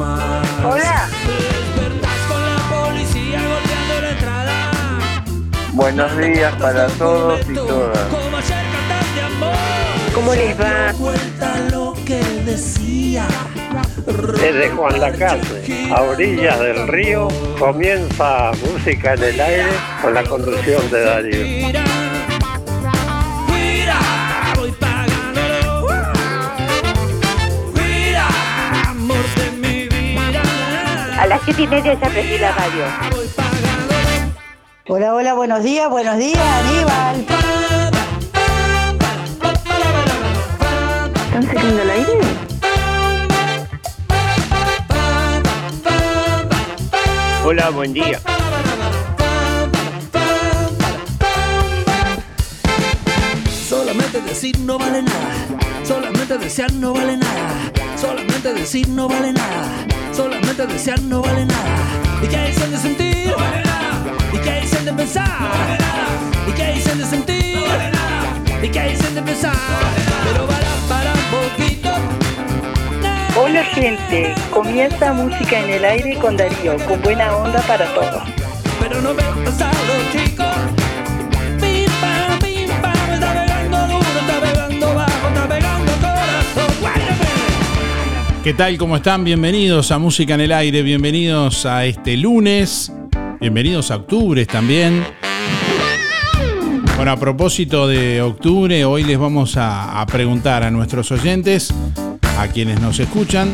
Más. Hola. Buenos días para todos y todas. ¿Cómo les va? Desde Juan Lacase, a orillas del río, comienza música en el aire con la conducción de Darío. ya la radio. Hola, hola, buenos días, buenos días, Aníbal. ¿Están saliendo el aire? Hola, buen día. Solamente decir no vale nada. Solamente desear no vale nada. Solamente decir no vale nada. Solamente desear no vale nada. ¿Y qué dicen de sentir? No vale nada. ¿Y qué dicen de pensar? No vale nada. ¿Y qué dicen de sentir? No vale nada. ¿Y qué dicen de pensar? Pero para, para un poquito. Hola gente, comienza música en el aire con Darío, con buena onda para todos. Pero no me ¿Qué tal? ¿Cómo están? Bienvenidos a Música en el Aire, bienvenidos a este lunes, bienvenidos a octubre también. Bueno, a propósito de octubre, hoy les vamos a, a preguntar a nuestros oyentes, a quienes nos escuchan,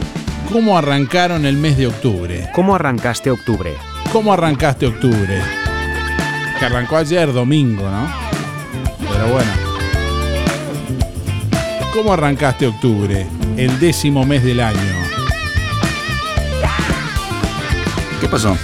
cómo arrancaron el mes de octubre. ¿Cómo arrancaste octubre? ¿Cómo arrancaste octubre? Que arrancó ayer domingo, ¿no? Pero bueno. ¿Cómo arrancaste octubre? El décimo mes del año. ¿Qué pasó?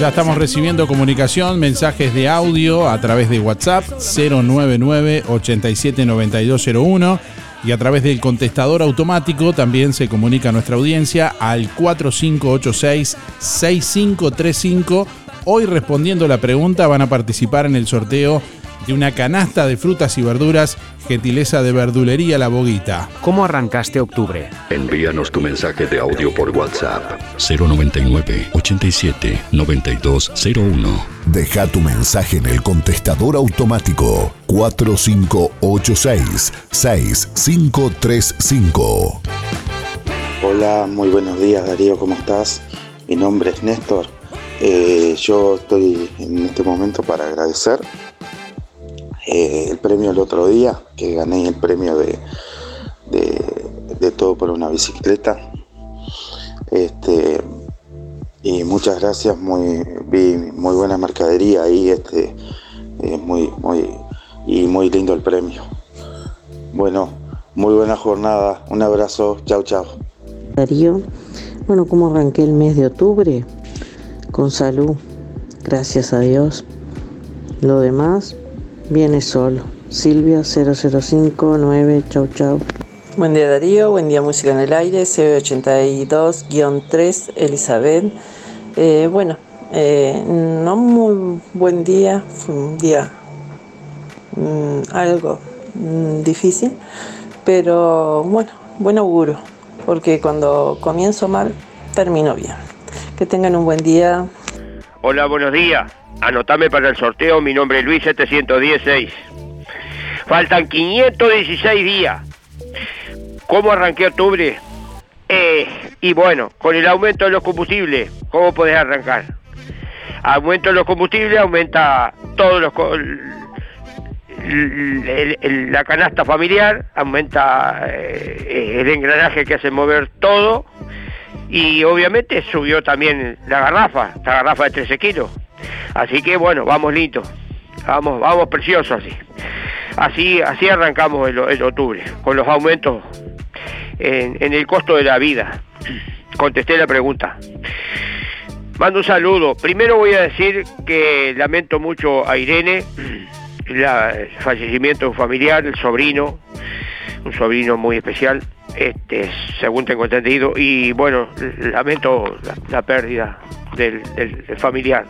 Ya estamos recibiendo comunicación, mensajes de audio a través de WhatsApp 099 879201 y a través del contestador automático también se comunica a nuestra audiencia al 4586-6535. Hoy respondiendo la pregunta van a participar en el sorteo de una canasta de frutas y verduras, gentileza de verdulería La Boguita. ¿Cómo arrancaste octubre? Envíanos tu mensaje de audio por WhatsApp 099 87 9201. Deja tu mensaje en el contestador automático 4586 6535. Hola, muy buenos días Darío, ¿cómo estás? Mi nombre es Néstor. Eh, yo estoy en este momento para agradecer eh, el premio el otro día, que gané el premio de, de, todo por una bicicleta. Este, y muchas gracias, muy, vi muy buena mercadería ahí, este, muy, muy, y muy lindo el premio. Bueno, muy buena jornada, un abrazo, chao, chao. Darío, bueno, ¿cómo arranqué el mes de octubre? Con salud, gracias a Dios. Lo demás, Viene solo. Silvia 0059, chau chau. Buen día Darío, buen día Música en el Aire, CB82-3, Elizabeth. Eh, bueno, eh, no muy buen día, fue un día mm, algo mm, difícil, pero bueno, buen auguro, porque cuando comienzo mal, termino bien. Que tengan un buen día. Hola, buenos días. Anotame para el sorteo, mi nombre es Luis 716. Faltan 516 días. ¿Cómo arranqué octubre? Eh, y bueno, con el aumento de los combustibles, ¿cómo podés arrancar? Aumento de los combustibles, aumenta todos los la canasta familiar, aumenta eh, el engranaje que hace mover todo y obviamente subió también la garrafa, la garrafa de 13 kilos. Así que bueno, vamos lindo, vamos, vamos preciosos así. Así, así arrancamos el, octubre, con los aumentos en, en, el costo de la vida. Contesté la pregunta. Mando un saludo. Primero voy a decir que lamento mucho a Irene, el fallecimiento de un familiar, el sobrino, un sobrino muy especial, este, según tengo entendido, y bueno, lamento la, pérdida del familiar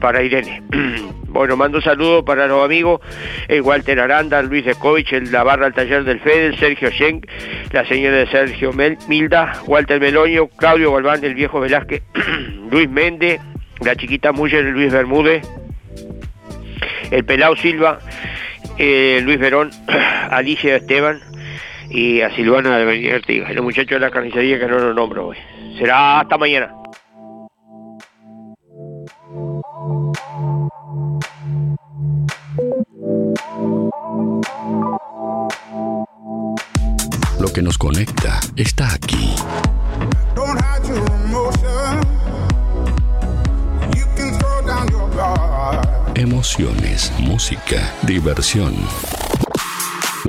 para Irene. bueno, mando saludos para los amigos, el Walter Aranda, Luis Escovich, el la barra al taller del Fede, Sergio Schenk, la señora de Sergio Milda, Walter Meloño, Claudio Galván, el viejo Velázquez, Luis Méndez, la chiquita Muller, Luis Bermúdez, el Pelao Silva, eh, Luis Verón, Alicia Esteban y a Silvana de Artigas, los muchachos de la carnicería que no lo nombro hoy. Será hasta mañana. Lo que nos conecta está aquí. Emociones, música, diversión.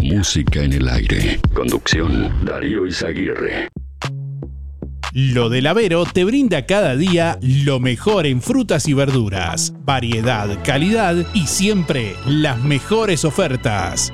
Música en el aire. Conducción, Darío Izaguirre. Lo del Avero te brinda cada día lo mejor en frutas y verduras, variedad, calidad y siempre las mejores ofertas.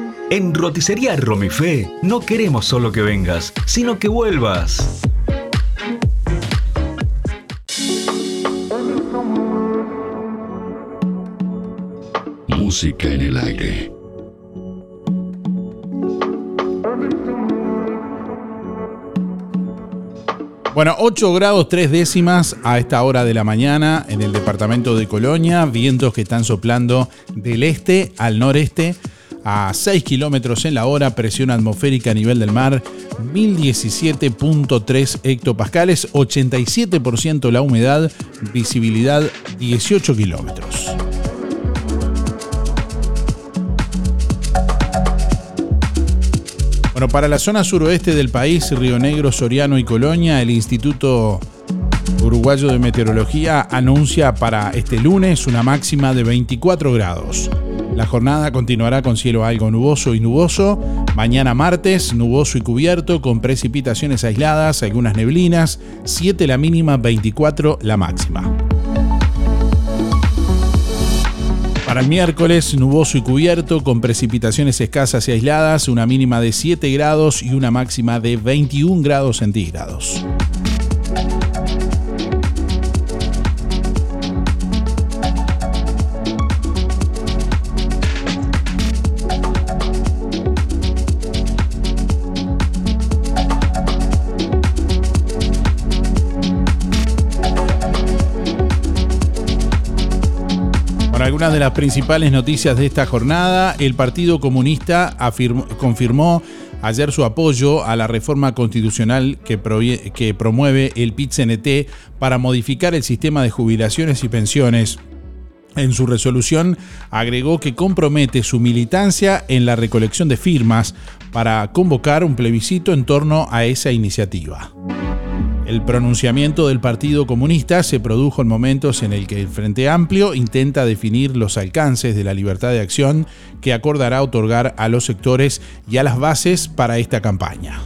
En Roticería Romifé no queremos solo que vengas, sino que vuelvas. Música en el aire. Bueno, 8 grados 3 décimas a esta hora de la mañana en el departamento de Colonia, vientos que están soplando del este al noreste a 6 kilómetros en la hora, presión atmosférica a nivel del mar 1017.3 hectopascales, 87% la humedad, visibilidad 18 kilómetros. Bueno, para la zona suroeste del país, Río Negro, Soriano y Colonia, el Instituto Uruguayo de Meteorología anuncia para este lunes una máxima de 24 grados. La jornada continuará con cielo algo nuboso y nuboso. Mañana martes, nuboso y cubierto, con precipitaciones aisladas, algunas neblinas, 7 la mínima, 24 la máxima. Para el miércoles, nuboso y cubierto, con precipitaciones escasas y aisladas, una mínima de 7 grados y una máxima de 21 grados centígrados. Una de las principales noticias de esta jornada, el Partido Comunista confirmó ayer su apoyo a la reforma constitucional que, promueve el PIT-CNT para modificar el sistema de jubilaciones y pensiones. En su resolución agregó que compromete su militancia en la recolección de firmas para convocar un plebiscito en torno a esa iniciativa. El pronunciamiento del Partido Comunista se produjo en momentos en el que el Frente Amplio intenta definir los alcances de la libertad de acción que acordará otorgar a los sectores y a las bases para esta campaña.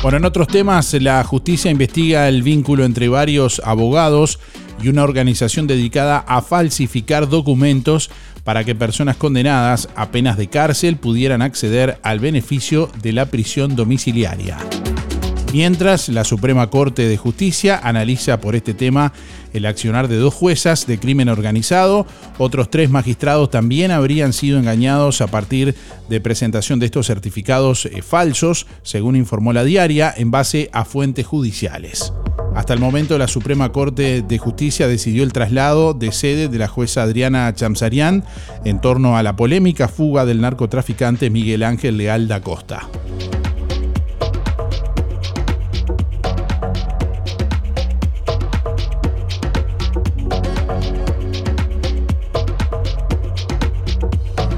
Bueno, en otros temas, la justicia investiga el vínculo entre varios abogados y una organización dedicada a falsificar documentos para que personas condenadas a penas de cárcel pudieran acceder al beneficio de la prisión domiciliaria. Mientras, la Suprema Corte de Justicia analiza por este tema el accionar de dos juezas de crimen organizado. Otros tres magistrados también habrían sido engañados a partir de presentación de estos certificados eh, falsos, según informó la diaria, en base a fuentes judiciales. Hasta el momento, la Suprema Corte de Justicia decidió el traslado de sede de la jueza Adriana Chamsarian en torno a la polémica fuga del narcotraficante Miguel Ángel Leal da Costa.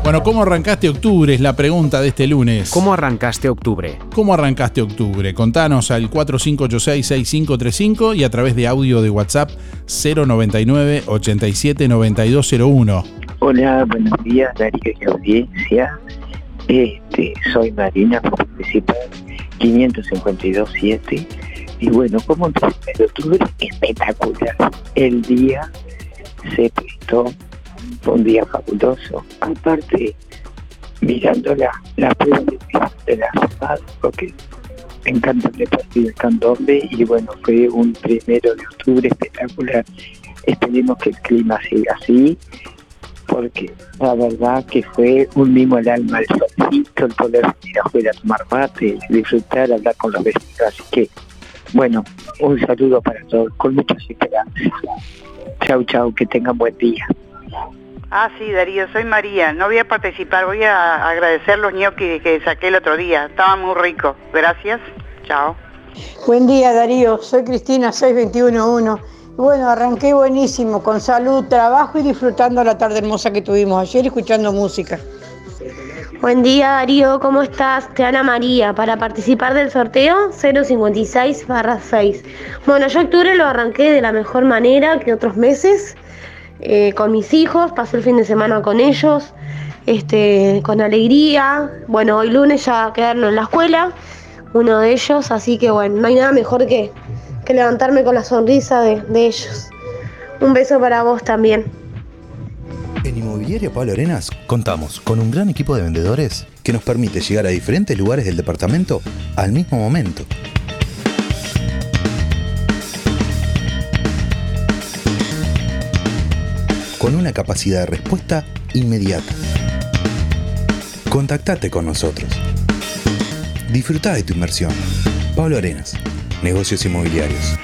Bueno, ¿cómo arrancaste octubre? Es la pregunta de este lunes. ¿Cómo arrancaste octubre? ¿Cómo arrancaste octubre? Contanos al 4586-6535 y a través de audio de WhatsApp 099 879201. Hola, buenos días, Darío y audiencia. Este, soy Marina, participar 552.7. Y bueno, como el de octubre, espectacular. El día se prestó fue un día fabuloso. Aparte, mirando la, la prueba de, la ciudad, porque me encanta el deporte del candombe y bueno, fue un primero de octubre espectacular. Esperemos que el clima siga así, porque la verdad que fue un mimo al alma, el solcito, el poder ir afuera a tomar mate, disfrutar, hablar con los vecinos. Así que, bueno, un saludo para todos, con muchas esperanzas. Chau, chau, que tengan buen día. Ah, sí, Darío, soy María. No voy a participar, voy a agradecer los ñoquis que saqué el otro día. Estaban muy ricos. Gracias. Chao. Buen día, Darío. Soy Cristina, 6211. Bueno, arranqué buenísimo, con salud, trabajo y disfrutando la tarde hermosa que tuvimos ayer escuchando música. Buen día Darío, ¿cómo estás? Te habla María. Para participar del sorteo 056 6. Bueno, yo octubre lo arranqué de la mejor manera que otros meses. Eh, con mis hijos, pasé el fin de semana con ellos, este, con alegría. Bueno, hoy lunes ya quedaron en la escuela, uno de ellos, así que bueno, no hay nada mejor que, que levantarme con la sonrisa de, de ellos. Un beso para vos también. En Inmobiliaria Pablo Arenas contamos con un gran equipo de vendedores que nos permite llegar a diferentes lugares del departamento al mismo momento con una capacidad de respuesta inmediata. Contactate con nosotros. Disfruta de tu inversión. Pablo Arenas, Negocios Inmobiliarios.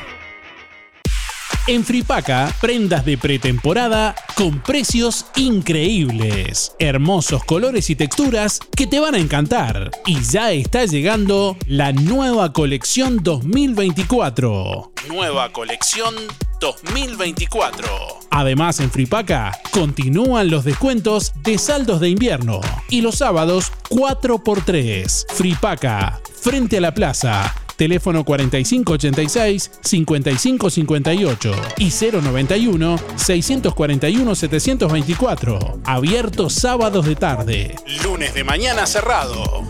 En Fripaca, prendas de pretemporada con precios increíbles. Hermosos colores y texturas que te van a encantar. Y ya está llegando la nueva colección 2024. Nueva colección 2024. Además, en Fripaca continúan los descuentos de saldos de invierno y los sábados 4x3. Fripaca, frente a la plaza teléfono 4586-5558 y 091-641-724. Abierto sábados de tarde. Lunes de mañana cerrado.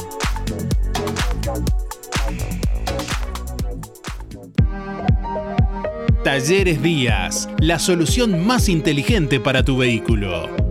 Talleres Díaz, la solución más inteligente para tu vehículo.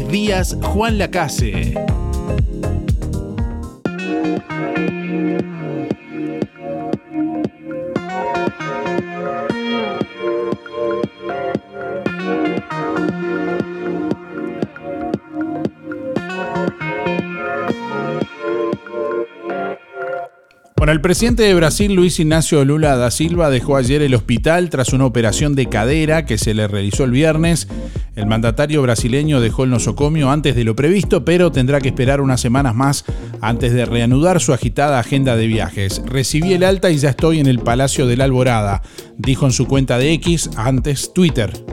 Díaz Juan Lacase. Bueno, el presidente de Brasil, Luis Ignacio Lula da Silva, dejó ayer el hospital tras una operación de cadera que se le realizó el viernes. El mandatario brasileño dejó el nosocomio antes de lo previsto, pero tendrá que esperar unas semanas más antes de reanudar su agitada agenda de viajes. Recibí el alta y ya estoy en el Palacio de la Alborada, dijo en su cuenta de X, antes Twitter.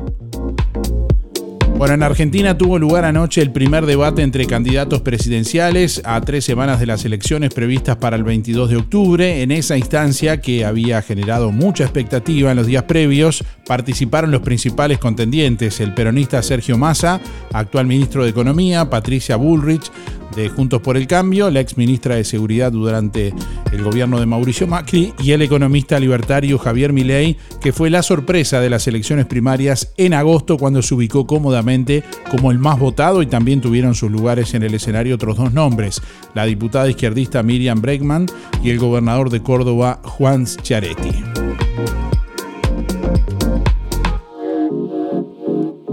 Bueno, en Argentina tuvo lugar anoche el primer debate entre candidatos presidenciales a tres semanas de las elecciones previstas para el 22 de octubre. En esa instancia, que había generado mucha expectativa en los días previos, participaron los principales contendientes, el peronista Sergio Massa, actual ministro de Economía, Patricia Bullrich, de Juntos por el Cambio, la ex ministra de Seguridad durante el gobierno de Mauricio Macri y el economista libertario Javier Milei, que fue la sorpresa de las elecciones primarias en agosto cuando se ubicó cómodamente como el más votado y también tuvieron sus lugares en el escenario otros dos nombres, la diputada izquierdista Miriam Bregman y el gobernador de Córdoba Juan Schiaretti.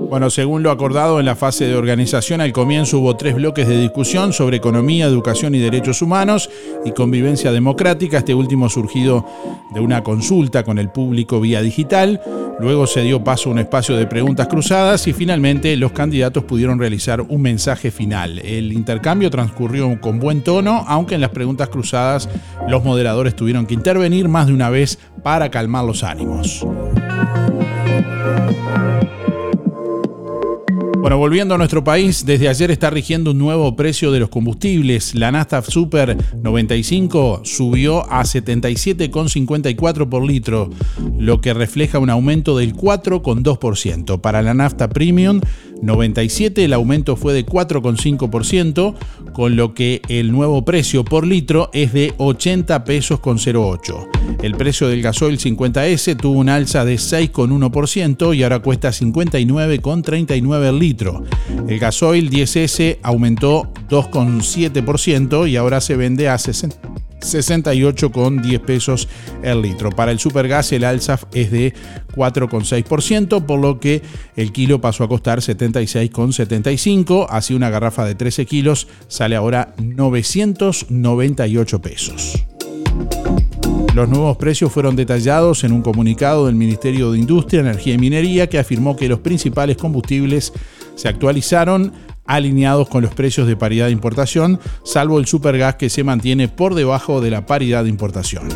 Bueno, según lo acordado en la fase de organización, al comienzo hubo tres bloques de discusión sobre economía, educación y derechos humanos y convivencia democrática, este último surgido de una consulta con el público vía digital. Luego se dio paso a un espacio de preguntas cruzadas y finalmente los candidatos pudieron realizar un mensaje final. El intercambio transcurrió con buen tono, aunque en las preguntas cruzadas los moderadores tuvieron que intervenir más de una vez para calmar los ánimos. Bueno, volviendo a nuestro país, desde ayer está rigiendo un nuevo precio de los combustibles. La Nafta Super 95 subió a 77,54 por litro, lo que refleja un aumento del 4,2%. Para la Nafta Premium 97 el aumento fue de 4,5%, con lo que el nuevo precio por litro es de 80 pesos con 08. El precio del gasoil 50S tuvo un alza de 6,1% y ahora cuesta 59,39 el litro. El gasoil 10S aumentó 2,7% y ahora se vende a 60 68,10 pesos el litro. Para el supergas el alza es de 4,6%, por lo que el kilo pasó a costar 76,75. Así una garrafa de 13 kilos sale ahora 998 pesos. Los nuevos precios fueron detallados en un comunicado del Ministerio de Industria, Energía y Minería que afirmó que los principales combustibles se actualizaron alineados con los precios de paridad de importación, salvo el supergas que se mantiene por debajo de la paridad de importación.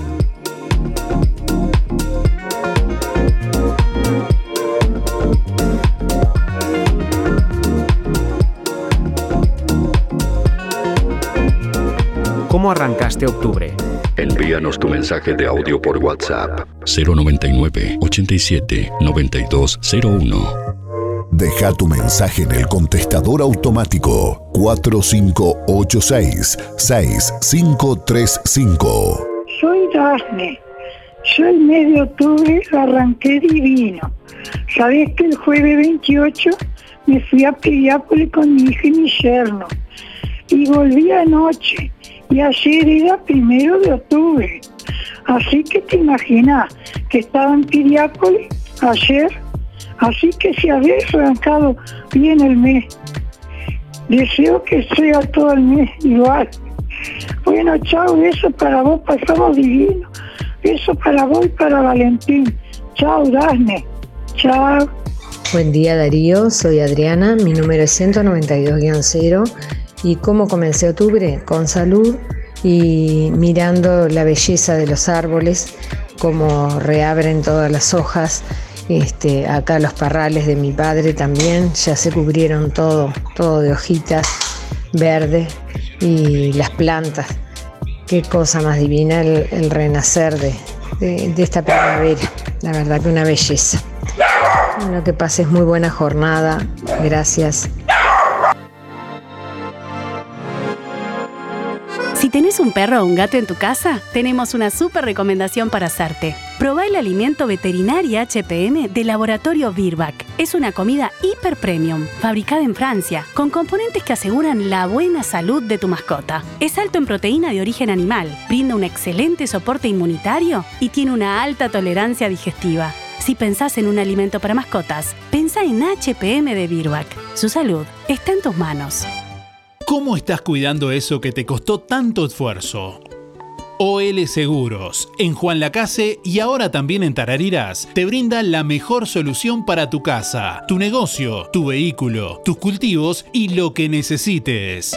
¿Cómo arrancaste octubre? Envíanos tu mensaje de audio por WhatsApp 099 87 9201. Deja tu mensaje en el contestador automático 4586-6535. Soy Daphne. Yo el mes de octubre arranqué divino. Sabés que el jueves 28 me fui a Piriápolis con mi hija y mi yerno. Y volví anoche. Y ayer era primero de octubre. Así que te imaginas que estaba en Piriápolis ayer. Así que si habéis arrancado bien el mes, deseo que sea todo el mes igual. Bueno, chao, eso para vos, pasamos divino. Eso para vos y para Valentín. Chao, Dasne. Chao. Buen día Darío, soy Adriana, mi número es 192-0 y cómo comencé octubre con salud y mirando la belleza de los árboles, cómo reabren todas las hojas, este, acá los parrales de mi padre también ya se cubrieron todo, todo de hojitas verdes y las plantas. Qué cosa más divina el, renacer de, de, de esta primavera, la verdad que una belleza. Bueno, que pases muy buena jornada. Gracias. Tenés un perro o un gato en tu casa, tenemos una súper recomendación para hacerte. Probá el alimento veterinario HPM de Laboratorio Virbac. Es una comida hiper premium, fabricada en Francia, con componentes que aseguran la buena salud de tu mascota. Es alto en proteína de origen animal, brinda un excelente soporte inmunitario y tiene una alta tolerancia digestiva. Si pensás en un alimento para mascotas, pensá en HPM de Virbac. Su salud está en tus manos. ¿Cómo estás cuidando eso que te costó tanto esfuerzo? OL Seguros, en Juan Lacase y ahora también en Tarariras, te brinda la mejor solución para tu casa, tu negocio, tu vehículo, tus cultivos y lo que necesites.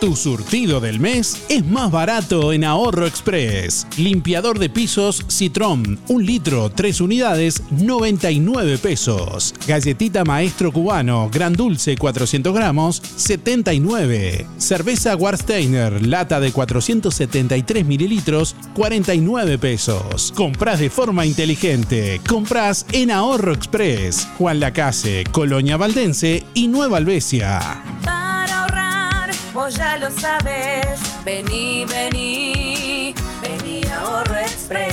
Tu surtido del mes es más barato en Ahorro Express. Limpiador de pisos Citrón, un litro, 3 unidades, 99 pesos. Galletita Maestro Cubano, gran dulce, 400 gramos, 79. Cerveza Warsteiner, lata de 473 mililitros, 49 pesos. Comprás de forma inteligente. Comprás en Ahorro Express. Juan Lacase, Colonia Valdense y Nueva Albesia. Vos ya lo sabes. Vení, vení, vení a Ahorro Express.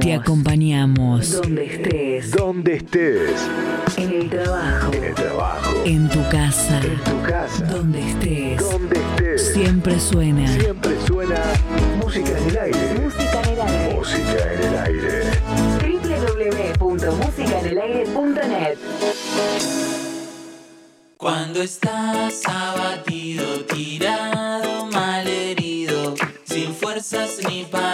Te acompañamos. Donde estés. Donde estés. En el trabajo. En el trabajo. En tu casa. En tu casa. Donde estés. Donde estés. Siempre suena. Siempre suena música en el aire. Música en el aire. Cuando estás abatido, tirado, malherido, fuerzas ni para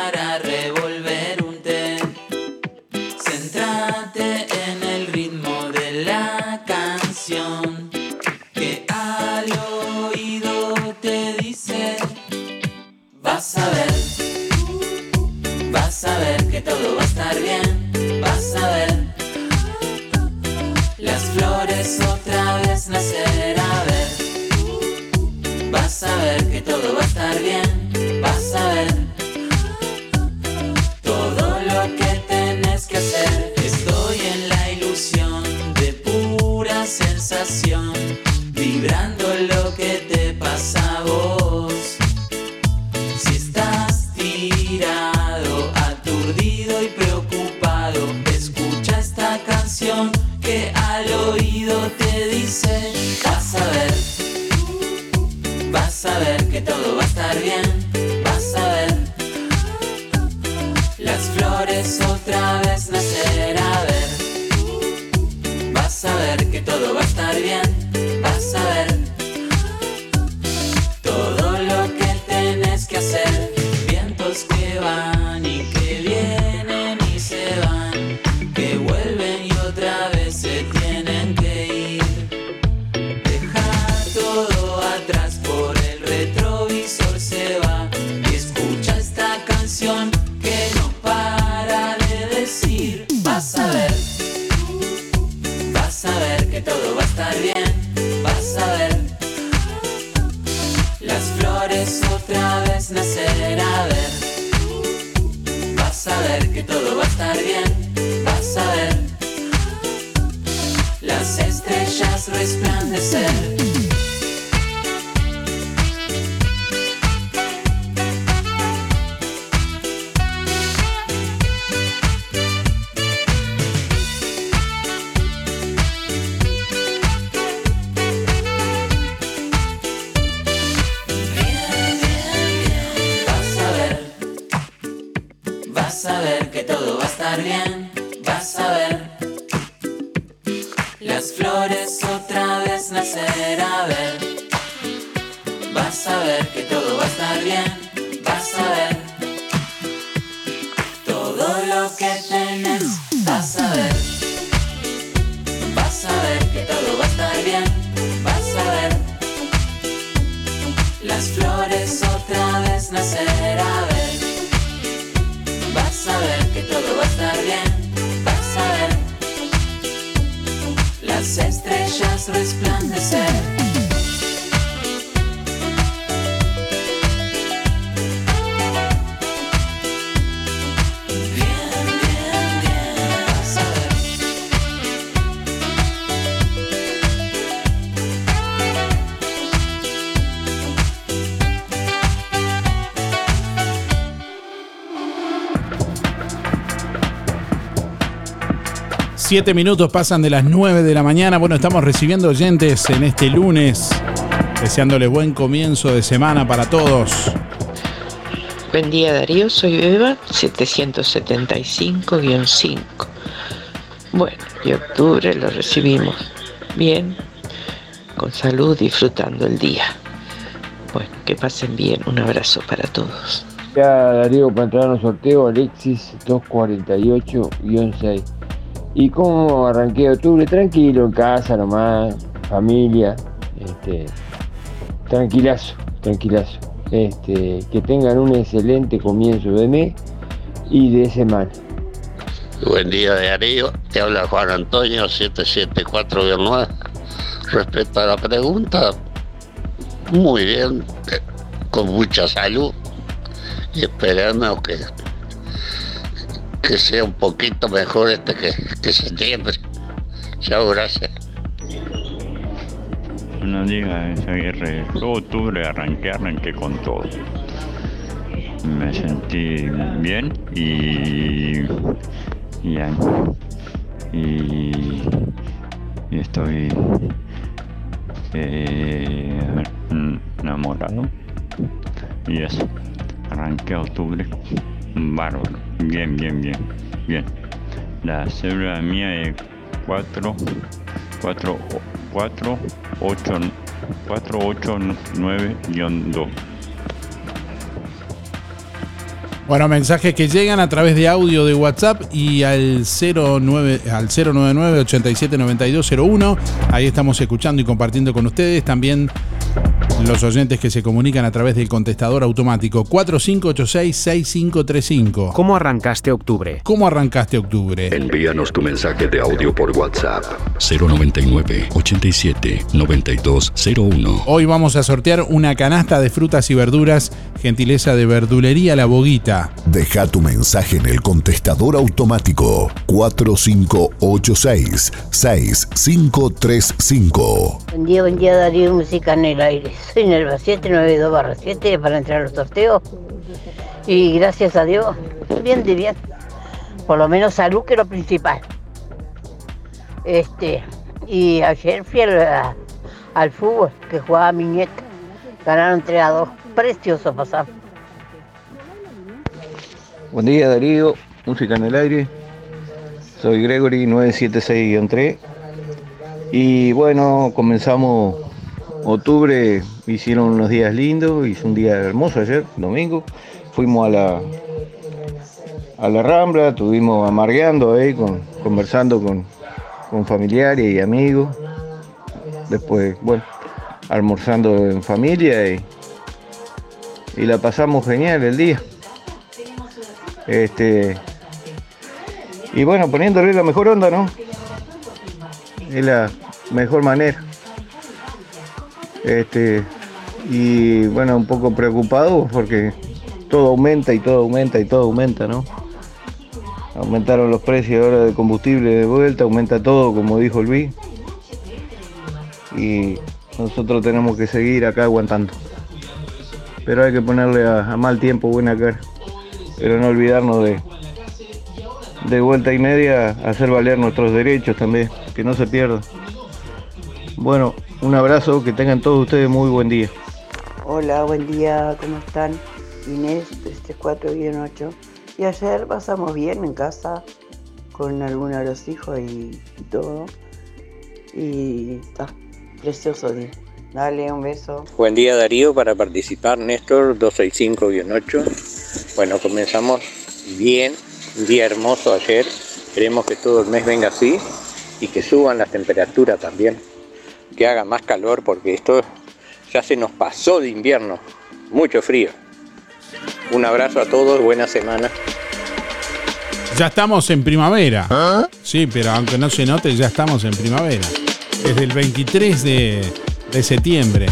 todo lo que tenés. Vas a ver, vas a ver que todo va a estar bien. Vas a ver las flores otra vez nacer a ver. Vas a ver que todo va a estar bien. Vas a ver las estrellas resplandecer. Siete minutos pasan de las 9 de la mañana. Bueno, estamos recibiendo oyentes en este lunes, deseándole buen comienzo de semana para todos. Buen día Darío, soy Eva 775-5. Bueno, y octubre lo recibimos bien, con salud, disfrutando el día. Bueno, que pasen bien, un abrazo para todos. Ya Darío, para entrar al sorteo, Alexis 248-6. ¿Y cómo arranqué octubre? Tranquilo, en casa nomás, familia, este, tranquilazo, tranquilazo. Este, que tengan un excelente comienzo de mes y de semana. Buen día Darío, te habla Juan Antonio 774-9. Respecto a la pregunta, muy bien, eh, con mucha salud y esperando que, que sea un poquito mejor este que, que septiembre. Chao, gracias. Buenos días, Aguirre. Yo octubre arranqué, arranqué con todo. Me sentí bien y. y, y, y estoy eh, enamorado. Y eso. Arranqué octubre. Bárbaro. Bien, bien, bien. Bien. La célula mía es 4, 4, 4, 8, 4, 8, 9, 2. Bueno, mensajes que llegan a través de audio de WhatsApp y al 09 al 099 879201. Ahí estamos escuchando y compartiendo con ustedes. También los oyentes que se comunican a través del contestador automático 4586-6535. ¿Cómo arrancaste octubre? ¿Cómo arrancaste octubre? Envíanos tu mensaje de audio por WhatsApp 099 87 9201. Hoy vamos a sortear una canasta de frutas y verduras, gentileza de verdulería La Boguita. Deja tu mensaje en el contestador automático 4586-6535. Buen día, buen día Darío, música en el aire. Soy Nelva 792 barra 7 para entrar a los sorteos. Y gracias a Dios, bien de bien. Por lo menos salud que es lo principal. Este, y ayer fui al, al fútbol que jugaba mi nieta. Ganaron 3 a 2. Precioso pasar. Buen día Darío, música en el aire. Soy Gregory 976-3. Y bueno, comenzamos octubre, hicieron unos días lindos, hizo un día hermoso ayer, domingo. Fuimos a la a la Rambla, estuvimos amargueando ahí, con, conversando con, con familiares y amigos. Después, bueno, almorzando en familia y, y la pasamos genial el día. Este, y bueno, poniéndole la mejor onda, ¿no? Es la mejor manera. Este, y bueno, un poco preocupado porque todo aumenta y todo aumenta y todo aumenta, ¿no? Aumentaron los precios ahora de combustible de vuelta, aumenta todo, como dijo Luis. Y nosotros tenemos que seguir acá aguantando. Pero hay que ponerle a, a mal tiempo buena cara. Pero no olvidarnos de, de vuelta y media hacer valer nuestros derechos también, que no se pierdan. Bueno, un abrazo, que tengan todos ustedes muy buen día. Hola, buen día, ¿cómo están? Inés, este 4-8. Y ayer pasamos bien en casa con algunos de los hijos y, y todo. Y está, precioso día. Dale, un beso. Buen día Darío, para participar Néstor 265-8. Bueno, comenzamos bien, un día hermoso ayer. Queremos que todo el mes venga así y que suban las temperaturas también. Que haga más calor porque esto ya se nos pasó de invierno. Mucho frío. Un abrazo a todos, buena semana. Ya estamos en primavera. Sí, pero aunque no se note, ya estamos en primavera. Desde el 23 de, de septiembre.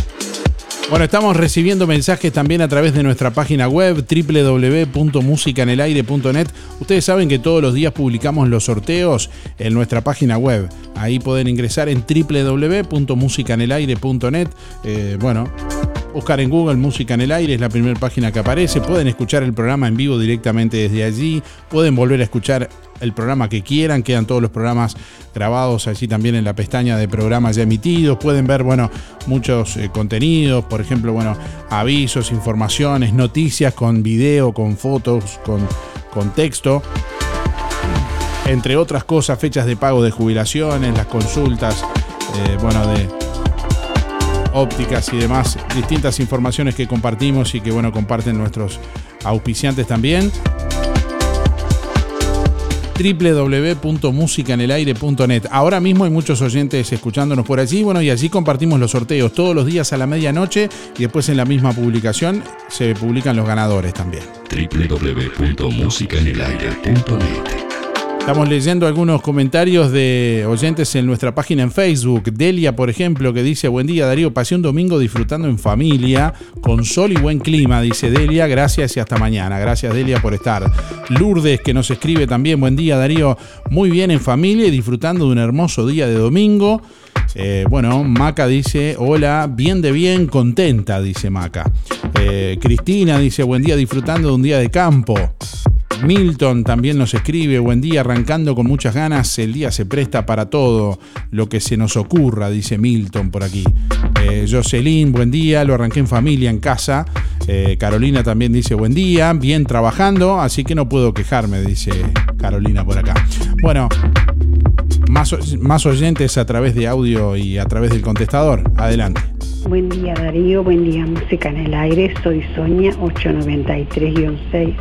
Bueno, estamos recibiendo mensajes también a través de nuestra página web www.musicanelaire.net. Ustedes saben que todos los días publicamos los sorteos en nuestra página web. Ahí pueden ingresar en www.musicanelaire.net. Eh, bueno, buscar en Google Música en el Aire, es la primera página que aparece. Pueden escuchar el programa en vivo directamente desde allí. Pueden volver a escuchar el programa que quieran. Quedan todos los programas grabados allí también en la pestaña de programas ya emitidos. Pueden ver, bueno, muchos eh, contenidos, por ejemplo, bueno, avisos, informaciones, noticias con video, con fotos, con, con texto. Entre otras cosas, fechas de pago de jubilaciones, las consultas, eh, bueno, de ópticas y demás, distintas informaciones que compartimos y que bueno, comparten nuestros auspiciantes también www.musicanelaire.net. Ahora mismo hay muchos oyentes escuchándonos por allí, bueno, y allí compartimos los sorteos todos los días a la medianoche y después en la misma publicación se publican los ganadores también. www.musicanelaire.net Estamos leyendo algunos comentarios de oyentes en nuestra página en Facebook. Delia, por ejemplo, que dice, buen día Darío, pasé un domingo disfrutando en familia, con sol y buen clima, dice Delia, gracias y hasta mañana. Gracias Delia por estar. Lourdes, que nos escribe también, buen día Darío, muy bien en familia y disfrutando de un hermoso día de domingo. Eh, bueno, Maca dice, hola, bien de bien, contenta, dice Maca. Eh, Cristina dice, buen día disfrutando de un día de campo. Milton también nos escribe, buen día, arrancando con muchas ganas, el día se presta para todo lo que se nos ocurra, dice Milton por aquí. Eh, Jocelyn, buen día, lo arranqué en familia, en casa. Eh, Carolina también dice, buen día, bien trabajando, así que no puedo quejarme, dice Carolina por acá. Bueno, más, más oyentes a través de audio y a través del contestador. Adelante. Buen día Darío, buen día Música en el Aire, soy Sonia 893-6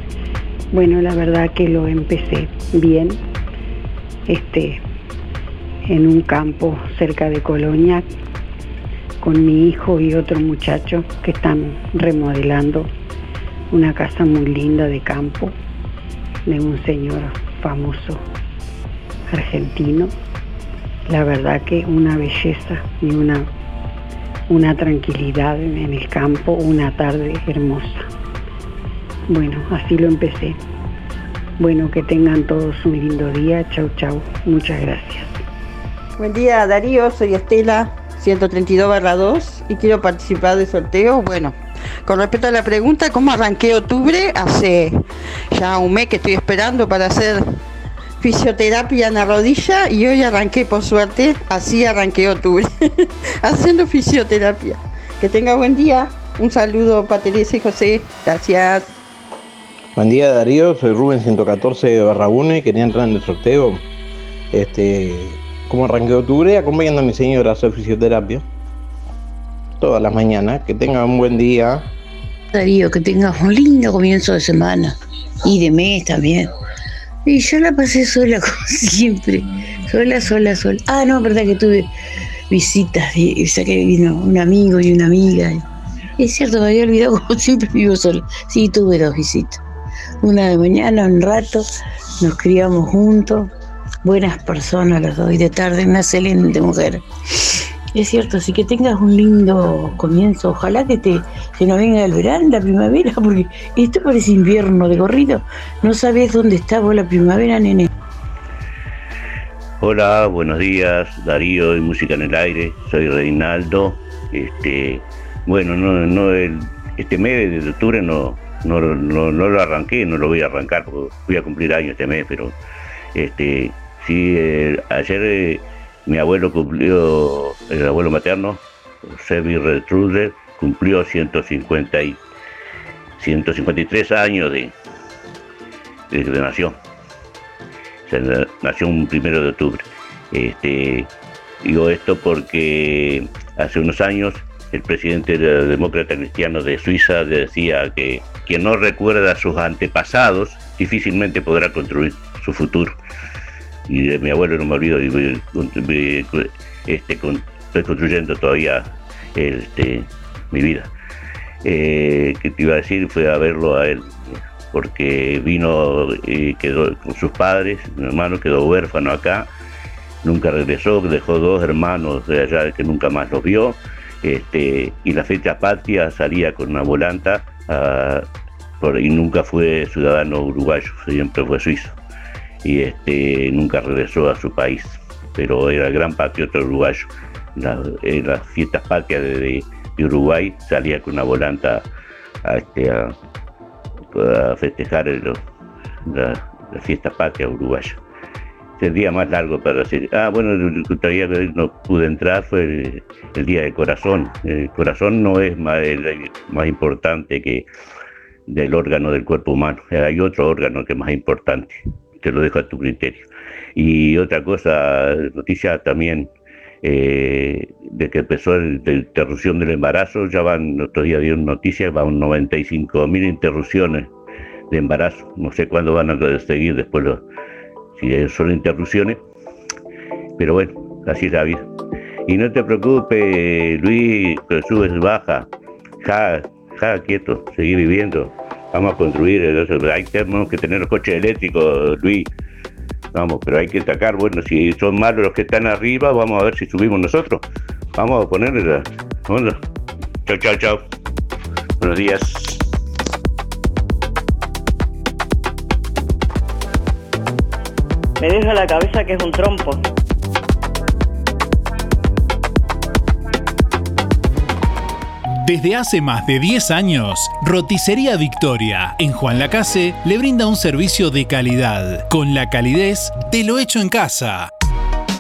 Bueno, la verdad que lo empecé bien, este, en un campo cerca de Colonia, con mi hijo y otro muchacho que están remodelando una casa muy linda de campo de un señor famoso argentino. La verdad que una belleza y una, una tranquilidad en el campo, una tarde hermosa. Bueno, así lo empecé. Bueno, que tengan todos un lindo día. Chau, chau. Muchas gracias. Buen día Darío, soy Estela, 132 barra 2 y quiero participar del sorteo. Bueno, con respecto a la pregunta, ¿cómo arranqué octubre? Hace ya un mes que estoy esperando para hacer fisioterapia en la rodilla y hoy arranqué por suerte, así arranqué octubre, haciendo fisioterapia. Que tenga buen día. Un saludo para Teresa y José. Gracias. Buen día Darío, soy Rubén 114 barra 1 y quería entrar en el sorteo. Este, como arranqué octubre, acompañando a mi señora a hacer fisioterapia. Todas las mañanas. Que tenga un buen día. Darío, que tengas un lindo comienzo de semana y de mes también. Y yo la pasé sola, como siempre. Sola, sola, sola. Ah, no, verdad que tuve visitas. O sea que vino un amigo y una amiga. Es cierto, me había olvidado, como siempre vivo sola. Sí, tuve dos visitas. Una de mañana, un rato, nos criamos juntos. Buenas personas los dos. Y de tarde, una excelente mujer. Es cierto, así que tengas un lindo comienzo. Ojalá que te se nos venga el verano, la primavera, porque esto parece invierno de corrido. No sabes dónde está vos la primavera, nene. Hola, buenos días, Darío y Música en el Aire. Soy Reinaldo. Este, bueno, no, no el- este mes de octubre no, no, no, no lo arranqué, no lo voy a arrancar porque voy a cumplir años este mes, pero este, sí, eh, ayer eh, mi abuelo cumplió, el abuelo materno, Sebi Retruder, cumplió 150 y 153 años de, de que nació. O sea, na- nació un primero de octubre. Este, digo esto porque hace unos años el presidente de- demócrata cristiano de Suiza decía que quien no recuerda sus antepasados difícilmente podrá construir su futuro. Y de mi abuelo no me olvido, y voy- voy- este, estoy construyendo todavía este, mi vida. Eh, que te iba a decir fue a verlo a él, porque vino quedó con sus padres, mi hermano quedó huérfano acá, nunca regresó, dejó dos hermanos de allá que nunca más los vio, este, y la fecha patria salía con una volanta ah, y nunca fue ciudadano uruguayo, siempre fue suizo, y este, nunca regresó a su país, pero era gran patriota uruguayo. En las fiestas patrias de, Uruguay salía con una volanta a, este, festejar el- la, la fiesta patria uruguaya. El día más largo para decir, ah, bueno, el que todavía no pude entrar fue el, el día del corazón. El corazón no es más, el- más importante que del órgano del cuerpo humano. Hay otro órgano que es más importante. Te lo dejo a tu criterio. Y otra cosa, noticia también eh, de que empezó la interrupción del embarazo, ya van, otro día dieron noticias, van 95 mil interrupciones de embarazo. No sé cuándo van a seguir después, los, si solo interrupciones, pero bueno, así es la vida. Y no te preocupes, Luis, subes baja, ja, ja, quieto, seguí viviendo. Vamos a construir, entonces, hay tenemos que tener los coches eléctricos, Luis. Vamos, pero hay que atacar, bueno, si son malos los que están arriba, vamos a ver si subimos nosotros. Vamos a ponerle la onda. Chao, chao, chao. Buenos días. Me deja la cabeza que es un trompo. Desde hace más de 10 años, Roticería Victoria en Juan Lacase le brinda un servicio de calidad, con la calidez de lo hecho en casa.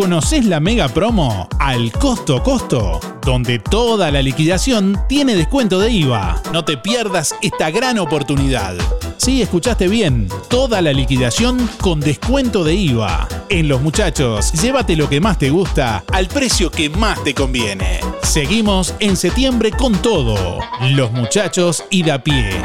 ¿Conoces la mega promo al costo costo? Donde toda la liquidación tiene descuento de IVA. No te pierdas esta gran oportunidad. Sí, escuchaste bien. Toda la liquidación con descuento de IVA. En Los Muchachos, llévate lo que más te gusta al precio que más te conviene. Seguimos en septiembre con todo. Los Muchachos y da pie.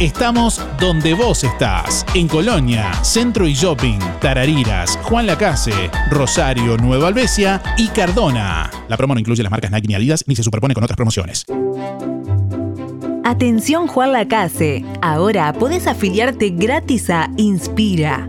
Estamos donde vos estás, en Colonia, Centro y Shopping, Tarariras, Juan Lacase, Rosario, Nueva Albesia y Cardona. La promo no incluye las marcas Nike ni Adidas ni se superpone con otras promociones. Atención Juan Lacase, ahora podés afiliarte gratis a Inspira.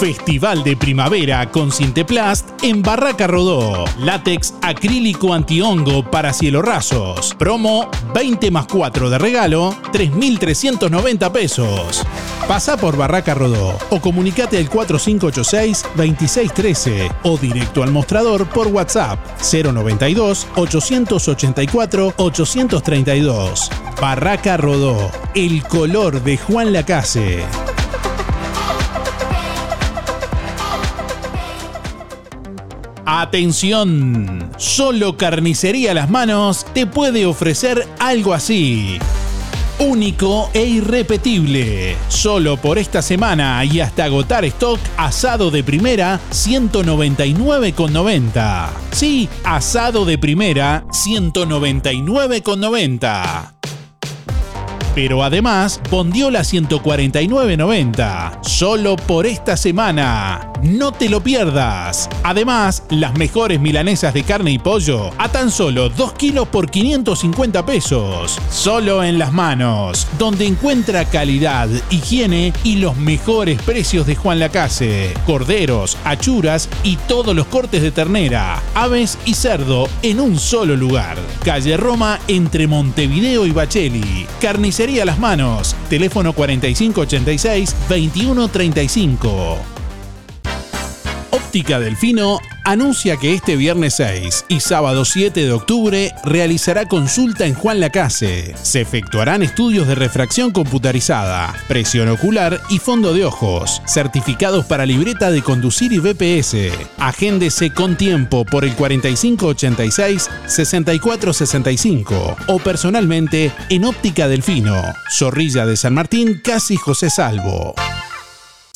Festival de primavera con Cinteplast en Barraca Rodó. Látex acrílico antihongo para cielo rasos. Promo 20 más 4 de regalo, 3.390 pesos. Pasa por Barraca Rodó o comunicate al 4586-2613 o directo al mostrador por WhatsApp 092 884 832. Barraca Rodó, el color de Juan Lacase. Atención, solo Carnicería Las Manos te puede ofrecer algo así. Único e irrepetible. Solo por esta semana y hasta agotar stock, asado de primera 199,90. Sí, asado de primera 199,90. Pero además, Bondiola 149.90. Solo por esta semana. No te lo pierdas. Además, las mejores milanesas de carne y pollo a tan solo 2 kilos por 550 pesos. Solo en las manos, donde encuentra calidad, higiene y los mejores precios de Juan Lacase. Corderos, achuras y todos los cortes de ternera, aves y cerdo en un solo lugar. Calle Roma entre Montevideo y Bacheli. Carnicería Las Manos. Teléfono 4586-2135. Óptica Delfino anuncia que este viernes 6 y sábado 7 de octubre realizará consulta en Juan Lacase. Se efectuarán estudios de refracción computarizada, presión ocular y fondo de ojos, certificados para libreta de conducir y BPS. Agéndese con tiempo por el 4586-6465 o personalmente en Óptica Delfino, Zorrilla de San Martín, casi José Salvo.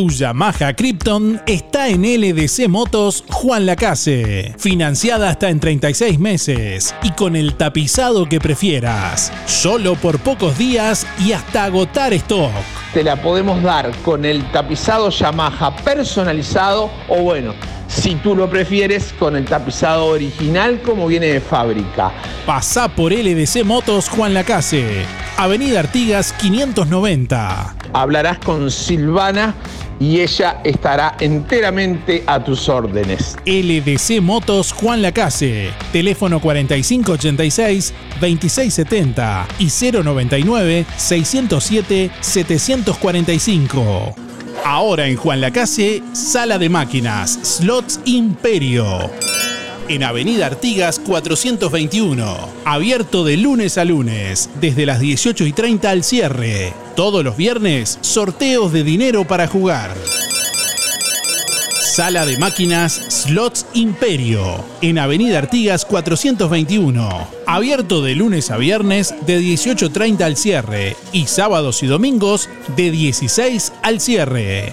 Tu Yamaha Krypton está en LDC Motos Juan Lacase. Financiada hasta en 36 meses y con el tapizado que prefieras. Solo por pocos días y hasta agotar stock. Te la podemos dar con el tapizado Yamaha personalizado o bueno, si tú lo prefieres con el tapizado original como viene de fábrica. Pasá por LDC Motos Juan Lacase. Avenida Artigas 590. Hablarás con Silvana y ella estará enteramente a tus órdenes. LDC Motos Juan Lacase. Teléfono 4586-2670 y 099-607-745. Ahora en Juan Lacase, Sala de Máquinas, Slots Imperio. En Avenida Artigas 421. Abierto de lunes a lunes, desde las 18 y 30 al cierre. Todos los viernes, sorteos de dinero para jugar. Sala de máquinas Slots Imperio, en Avenida Artigas 421. Abierto de lunes a viernes de 18.30 al cierre y sábados y domingos de 16 al cierre.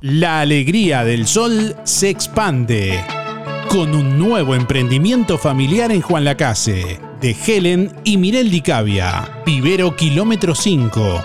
La alegría del sol se expande con un nuevo emprendimiento familiar en Juan Lacase, de Helen y Mirel Dicavia, Vivero Kilómetro 5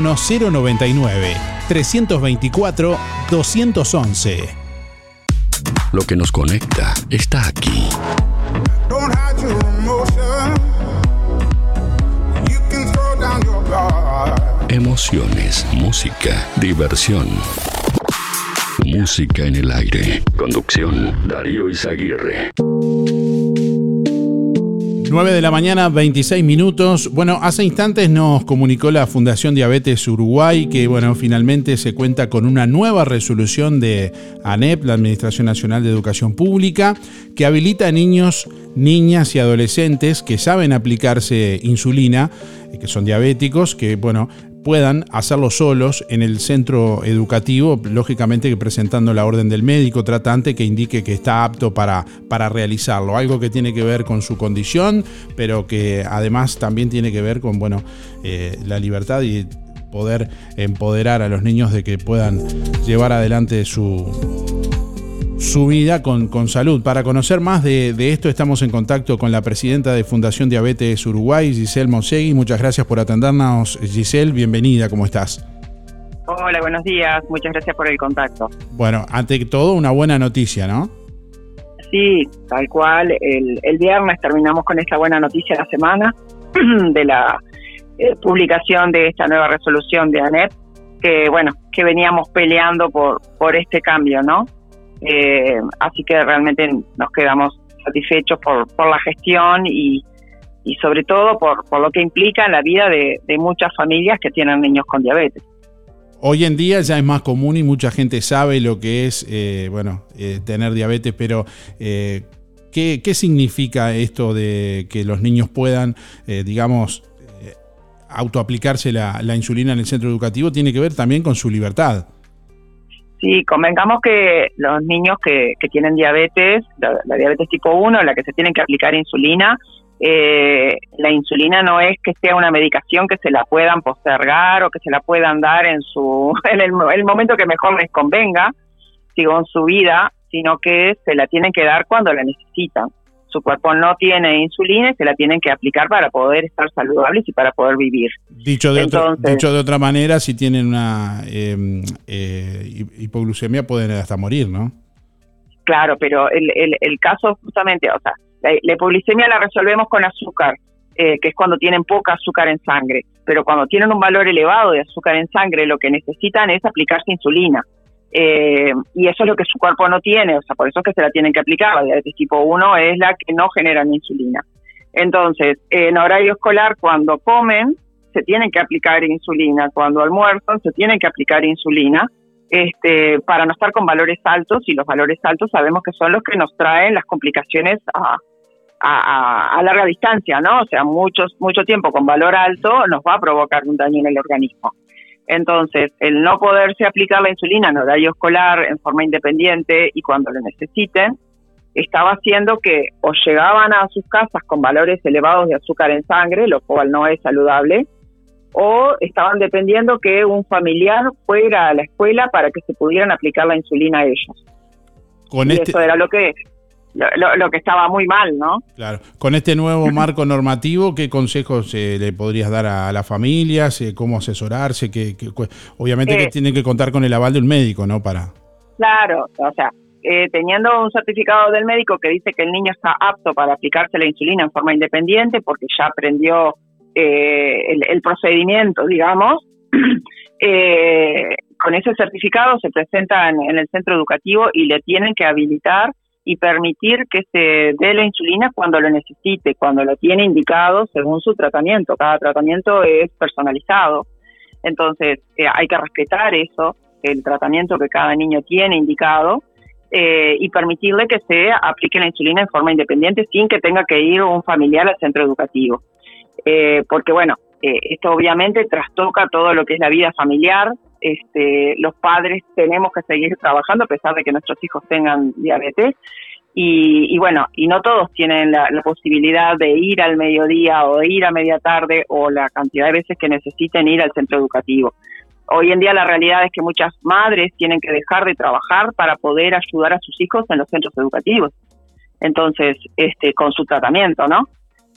099 324 211. Lo que nos conecta está aquí. Emociones, música, diversión. Música en el aire. Conducción, Darío Izaguirre. 9 de la mañana, 26 minutos. Bueno, hace instantes nos comunicó la Fundación Diabetes Uruguay que, bueno, finalmente se cuenta con una nueva resolución de ANEP, la Administración Nacional de Educación Pública, que habilita a niños, niñas y adolescentes que saben aplicarse insulina, eh, que son diabéticos, que, bueno, puedan hacerlo solos en el centro educativo, lógicamente que presentando la orden del médico tratante que indique que está apto para, para realizarlo, algo que tiene que ver con su condición, pero que además también tiene que ver con bueno, eh, la libertad y poder empoderar a los niños de que puedan llevar adelante su, su vida con, con salud. Para conocer más de, esto estamos en contacto con la presidenta de Fundación Diabetes Uruguay, Giselle Monsegui. Muchas gracias por atendernos, Giselle. Bienvenida, ¿cómo estás? Hola, buenos días. Muchas gracias por el contacto. Bueno, ante todo, una buena noticia, ¿no? Sí, tal cual. El, el viernes terminamos con esta buena noticia de la semana de la eh, publicación de esta nueva resolución de ANEP, que bueno, que veníamos peleando por, por este cambio, ¿no? Eh, así que realmente nos quedamos satisfechos por, por la gestión y, y sobre todo por, por lo que implica la vida de, muchas familias que tienen niños con diabetes. Hoy en día ya es más común y mucha gente sabe lo que es eh, bueno eh, tener diabetes, pero ¿qué, ¿qué, significa esto de que los niños puedan, digamos, autoaplicarse la, la insulina en el centro educativo? Tiene que ver también con su libertad. Sí, convengamos que los niños que, que tienen diabetes, la, diabetes tipo 1, en la que se tienen que aplicar insulina, eh, la insulina no es que sea una medicación que se la puedan postergar o que se la puedan dar en su en el, el momento que mejor les convenga, según su vida, sino que se la tienen que dar cuando la necesitan su cuerpo no tiene insulina y se la tienen que aplicar para poder estar saludables y para poder vivir. Dicho de, dicho de otra manera, si tienen una em, eh, hipoglucemia pueden hasta morir, ¿no? Claro, pero el, el, caso justamente, o sea, la, hipoglucemia la resolvemos con azúcar, eh, que es cuando tienen poca azúcar en sangre, pero cuando tienen un valor elevado de azúcar en sangre, lo que necesitan es aplicarse insulina. Eh, y eso es lo que su cuerpo no tiene, o sea, por eso es que se la tienen que aplicar. La diabetes tipo 1 es la que no generan insulina. Entonces, en horario escolar, cuando comen, se tienen que aplicar insulina. Cuando almuerzan, se tienen que aplicar insulina este, para no estar con valores altos. Y los valores altos sabemos que son los que nos traen las complicaciones a, a, a larga distancia, ¿no? O sea, muchos, mucho tiempo con valor alto nos va a provocar un daño en el organismo. Entonces, el no poderse aplicar la insulina en horario escolar en forma independiente y cuando lo necesiten, estaba haciendo que o llegaban a sus casas con valores elevados de azúcar en sangre, lo cual no es saludable, o estaban dependiendo que un familiar fuera a la escuela para que se pudieran aplicar la insulina a ellos. Con y este, eso era lo que lo, lo que estaba muy mal, ¿no? claro, con este nuevo marco normativo, ¿qué consejos eh, le podrías dar a, las familias? Eh, ¿Cómo asesorarse? Que, obviamente que Eh. tienen que contar con el aval de un médico, ¿no? Para Claro, o sea, eh, teniendo un certificado del médico que dice que el niño está apto para aplicarse la insulina en forma independiente porque ya aprendió eh, el, el procedimiento, digamos, eh, con ese certificado se presenta en, en el centro educativo y le tienen que habilitar y permitir que se dé la insulina cuando lo necesite, cuando lo tiene indicado según su tratamiento. Cada tratamiento es personalizado. Entonces, eh, hay que respetar eso, el tratamiento que cada niño tiene indicado, eh, y permitirle que se aplique la insulina en forma independiente sin que tenga que ir un familiar al centro educativo. Eh, porque, bueno, eh, esto obviamente trastoca todo lo que es la vida familiar. Este, los padres tenemos que seguir trabajando a pesar de que nuestros hijos tengan diabetes. Y, y bueno, y no todos tienen la, la posibilidad de ir al mediodía o de ir a media tarde o la cantidad de veces que necesiten ir al centro educativo. Hoy en día la realidad es que muchas madres tienen que dejar de trabajar para poder ayudar a sus hijos en los centros educativos. Entonces, este, con su tratamiento, ¿no?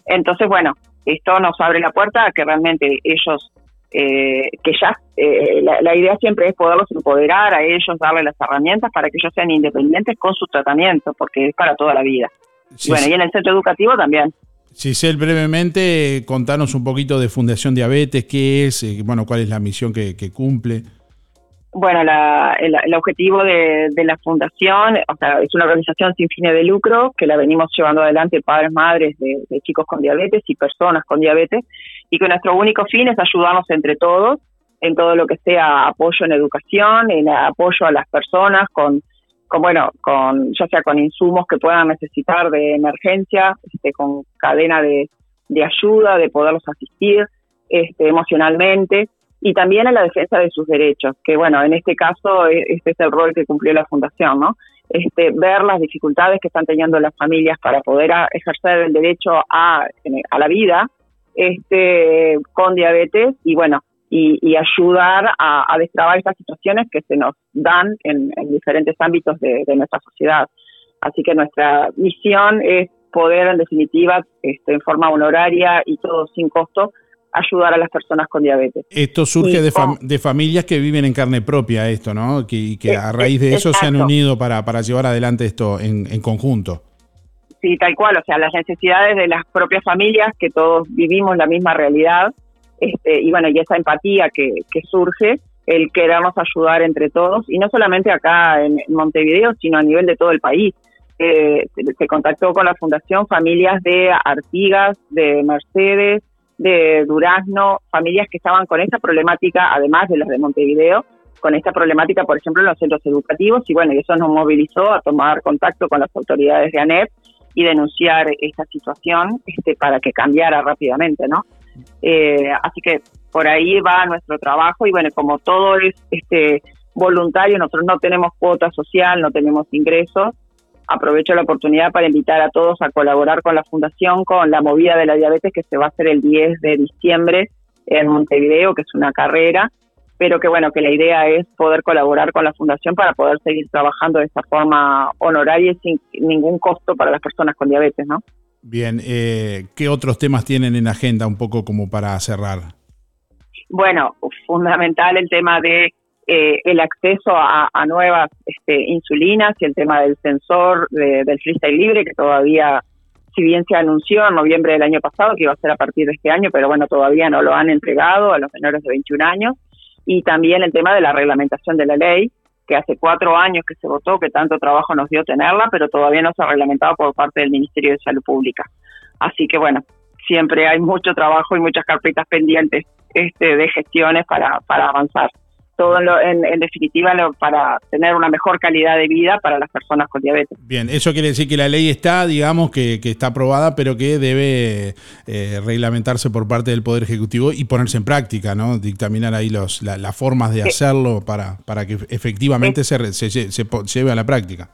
Entonces, bueno, esto nos abre la puerta a que realmente ellos, eh, que ya, eh, la, la idea siempre es poderlos empoderar a ellos, darles las herramientas para que ellos sean independientes con su tratamiento, porque es para toda la vida. Sí, y bueno, sí. y en el centro educativo también. Giselle, brevemente, contanos un poquito de Fundación Diabetes, qué es, eh, bueno, cuál es la misión que, que cumple. Bueno, la- el, objetivo de, de la fundación, o sea, es una organización sin fines de lucro que la venimos llevando adelante padres, madres de, de chicos con diabetes y personas con diabetes, y que nuestro único fin es ayudarnos entre todos en todo lo que sea apoyo en educación, en apoyo a las personas con, con bueno, con ya sea con insumos que puedan necesitar de emergencia, este, con cadena de, de ayuda, de poderlos asistir este, emocionalmente y también a la defensa de sus derechos, que bueno, en este caso e- este es el rol que cumplió la fundación, ¿no? Este, ver las dificultades que están teniendo las familias para poder a- ejercer el derecho a, a la vida este, con diabetes y bueno, y, y ayudar a, a destrabar estas situaciones que se nos dan en, en diferentes ámbitos de, de nuestra sociedad. Así que nuestra misión es poder, en definitiva, este, en forma honoraria y todo sin costo, ayudar a las personas con diabetes. Esto surge Y de, fam- de familias que viven en carne propia, esto, ¿no? Que, y que a raíz de eso se han unido para, para llevar adelante esto en, en conjunto. Sí, tal cual, o sea, las necesidades de las propias familias, que todos vivimos la misma realidad, este, y bueno, y esa empatía que, que surge, el querernos ayudar entre todos, y no solamente acá en, Montevideo, sino a nivel de todo el país. Eh, se contactó con la Fundación familias de Artigas, de Mercedes, de Durazno, familias que estaban con esta problemática, además de las de Montevideo, con esta problemática, por ejemplo, en los centros educativos, y bueno, y eso nos movilizó a tomar contacto con las autoridades de ANEP y denunciar esta situación este, para que cambiara rápidamente, ¿no? Eh, así que por ahí va nuestro trabajo y bueno, como todo es este voluntario, nosotros no tenemos cuota social, no tenemos ingresos, aprovecho la oportunidad para invitar a todos a colaborar con la Fundación con la movida de la diabetes que se va a hacer el 10 de diciembre en Montevideo, que es una carrera, pero que bueno, que la idea es poder colaborar con la Fundación para poder seguir trabajando de esta forma honoraria y sin ningún costo para las personas con diabetes, ¿no? Bien, eh, ¿qué otros temas tienen en agenda un poco como para cerrar? Bueno, fundamental el tema de eh, el acceso a, nuevas este, insulinas y el tema del sensor de- del freestyle libre, que todavía, si bien se anunció en noviembre del año pasado, que iba a ser a partir de este año, pero bueno, todavía no lo han entregado a los menores de 21 años, y también el tema de la reglamentación de la ley, que hace cuatro años que se votó, que tanto trabajo nos dio tenerla, pero todavía no se ha reglamentado por parte del Ministerio de Salud Pública. Así que bueno, siempre hay mucho trabajo y muchas carpetas pendientes este, de gestiones para, para avanzar todo en, definitiva para tener una mejor calidad de vida para las personas con diabetes. Bien, eso quiere decir que la ley está, digamos, que, está aprobada, pero que debe eh, reglamentarse por parte del Poder Ejecutivo y ponerse en práctica, ¿no? Dictaminar ahí los, las formas de hacerlo para, para que efectivamente se, se, se lleve a la práctica.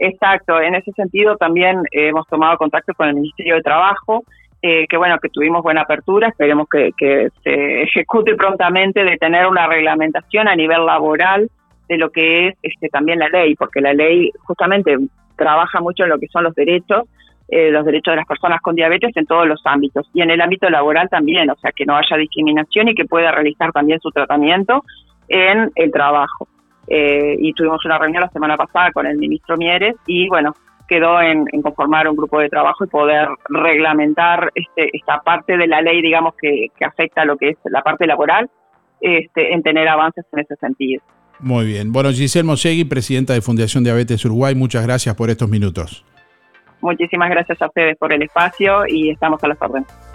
Exacto, en ese sentido también hemos tomado contacto con el Ministerio de Trabajo eh, que bueno, que tuvimos buena apertura, esperemos que, se ejecute prontamente de tener una reglamentación a nivel laboral de lo que es este, también la ley, porque la ley justamente trabaja mucho en lo que son los derechos, eh, los derechos de las personas con diabetes en todos los ámbitos y en el ámbito laboral también, o sea, que no haya discriminación y que pueda realizar también su tratamiento en el trabajo. Eh, y tuvimos una reunión la semana pasada con el ministro Mieres y bueno, quedó en, conformar un grupo de trabajo y poder reglamentar este, esta parte de la ley, digamos, que, afecta a lo que es la parte laboral, este, en tener avances en ese sentido. Muy bien. Bueno, Giselle Mosegui, presidenta de Fundación Diabetes Uruguay, muchas gracias por estos minutos. Muchísimas gracias a ustedes por el espacio y estamos a las órdenes.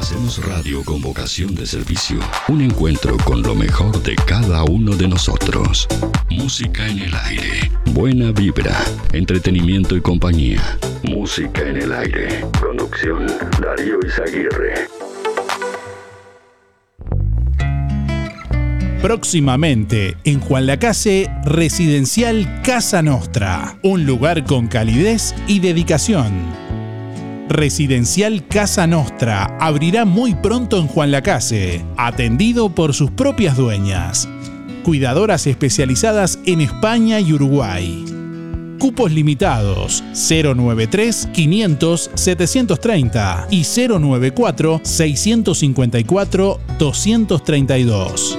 Hacemos radio con vocación de servicio. Un encuentro con lo mejor de cada uno de nosotros. Música en el aire. Buena vibra. Entretenimiento y compañía. Música en el aire. Conducción Darío Izaguirre. Próximamente en Juan Lacase, Residencial Casa Nostra. Un lugar con calidez y dedicación Residencial Casa Nostra abrirá muy pronto en Juan Lacase, atendido por sus propias dueñas. Cuidadoras especializadas en España y Uruguay. Cupos limitados 093 500 730 y 094 654 232.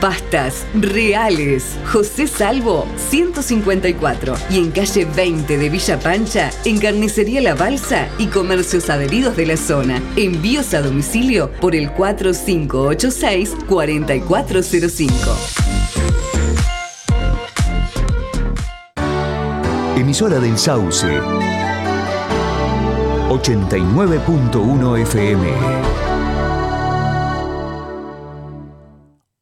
Pastas reales. José Salvo, 154. Y en calle 20 de Villa Pancha, en Carnicería La Balsa y comercios adheridos de la zona. Envíos a domicilio por el 4586-4405. Emisora del Sauce. 89.1 FM.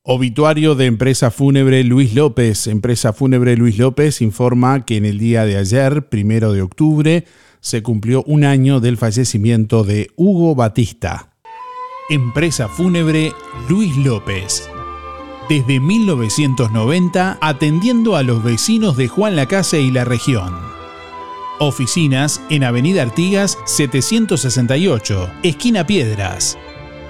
Obituario de empresa fúnebre Luis López. Empresa fúnebre Luis López informa que en el día de ayer, primero de octubre, se cumplió un año del fallecimiento de Hugo Batista. Empresa fúnebre Luis López. Desde 1990 atendiendo a los vecinos de Juan Lacase y la región. Oficinas en Avenida Artigas 768, esquina Piedras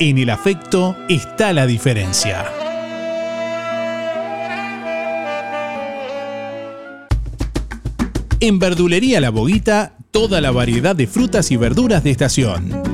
En el afecto está la diferencia. En Verdulería La Boguita, toda la variedad de frutas y verduras de estación.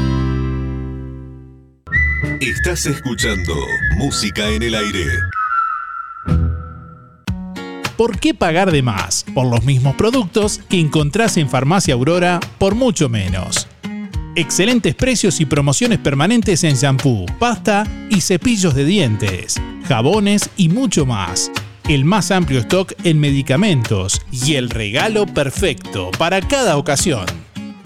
Estás escuchando Música en el Aire. ¿Por qué pagar de más por los mismos productos que encontrás en Farmacia Aurora por mucho menos? Excelentes precios y promociones permanentes en shampoo, pasta y cepillos de dientes, jabones y mucho más. El más amplio stock en medicamentos y el regalo perfecto para cada ocasión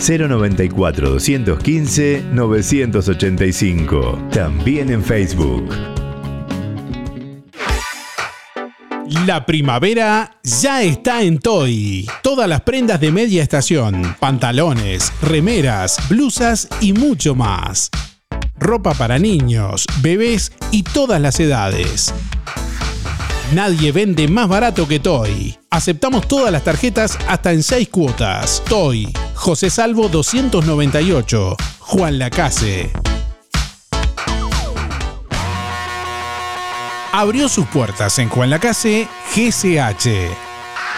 094 215 985. También en Facebook. La primavera ya está en Toy. Todas las prendas de media estación, pantalones, remeras, blusas y mucho más. Ropa para niños, bebés y todas las edades. Nadie vende más barato que Toy. Aceptamos todas las tarjetas hasta en 6 cuotas. Toy, José Salvo 298, Juan Lacase. Abrió sus puertas en Juan Lacase GCH.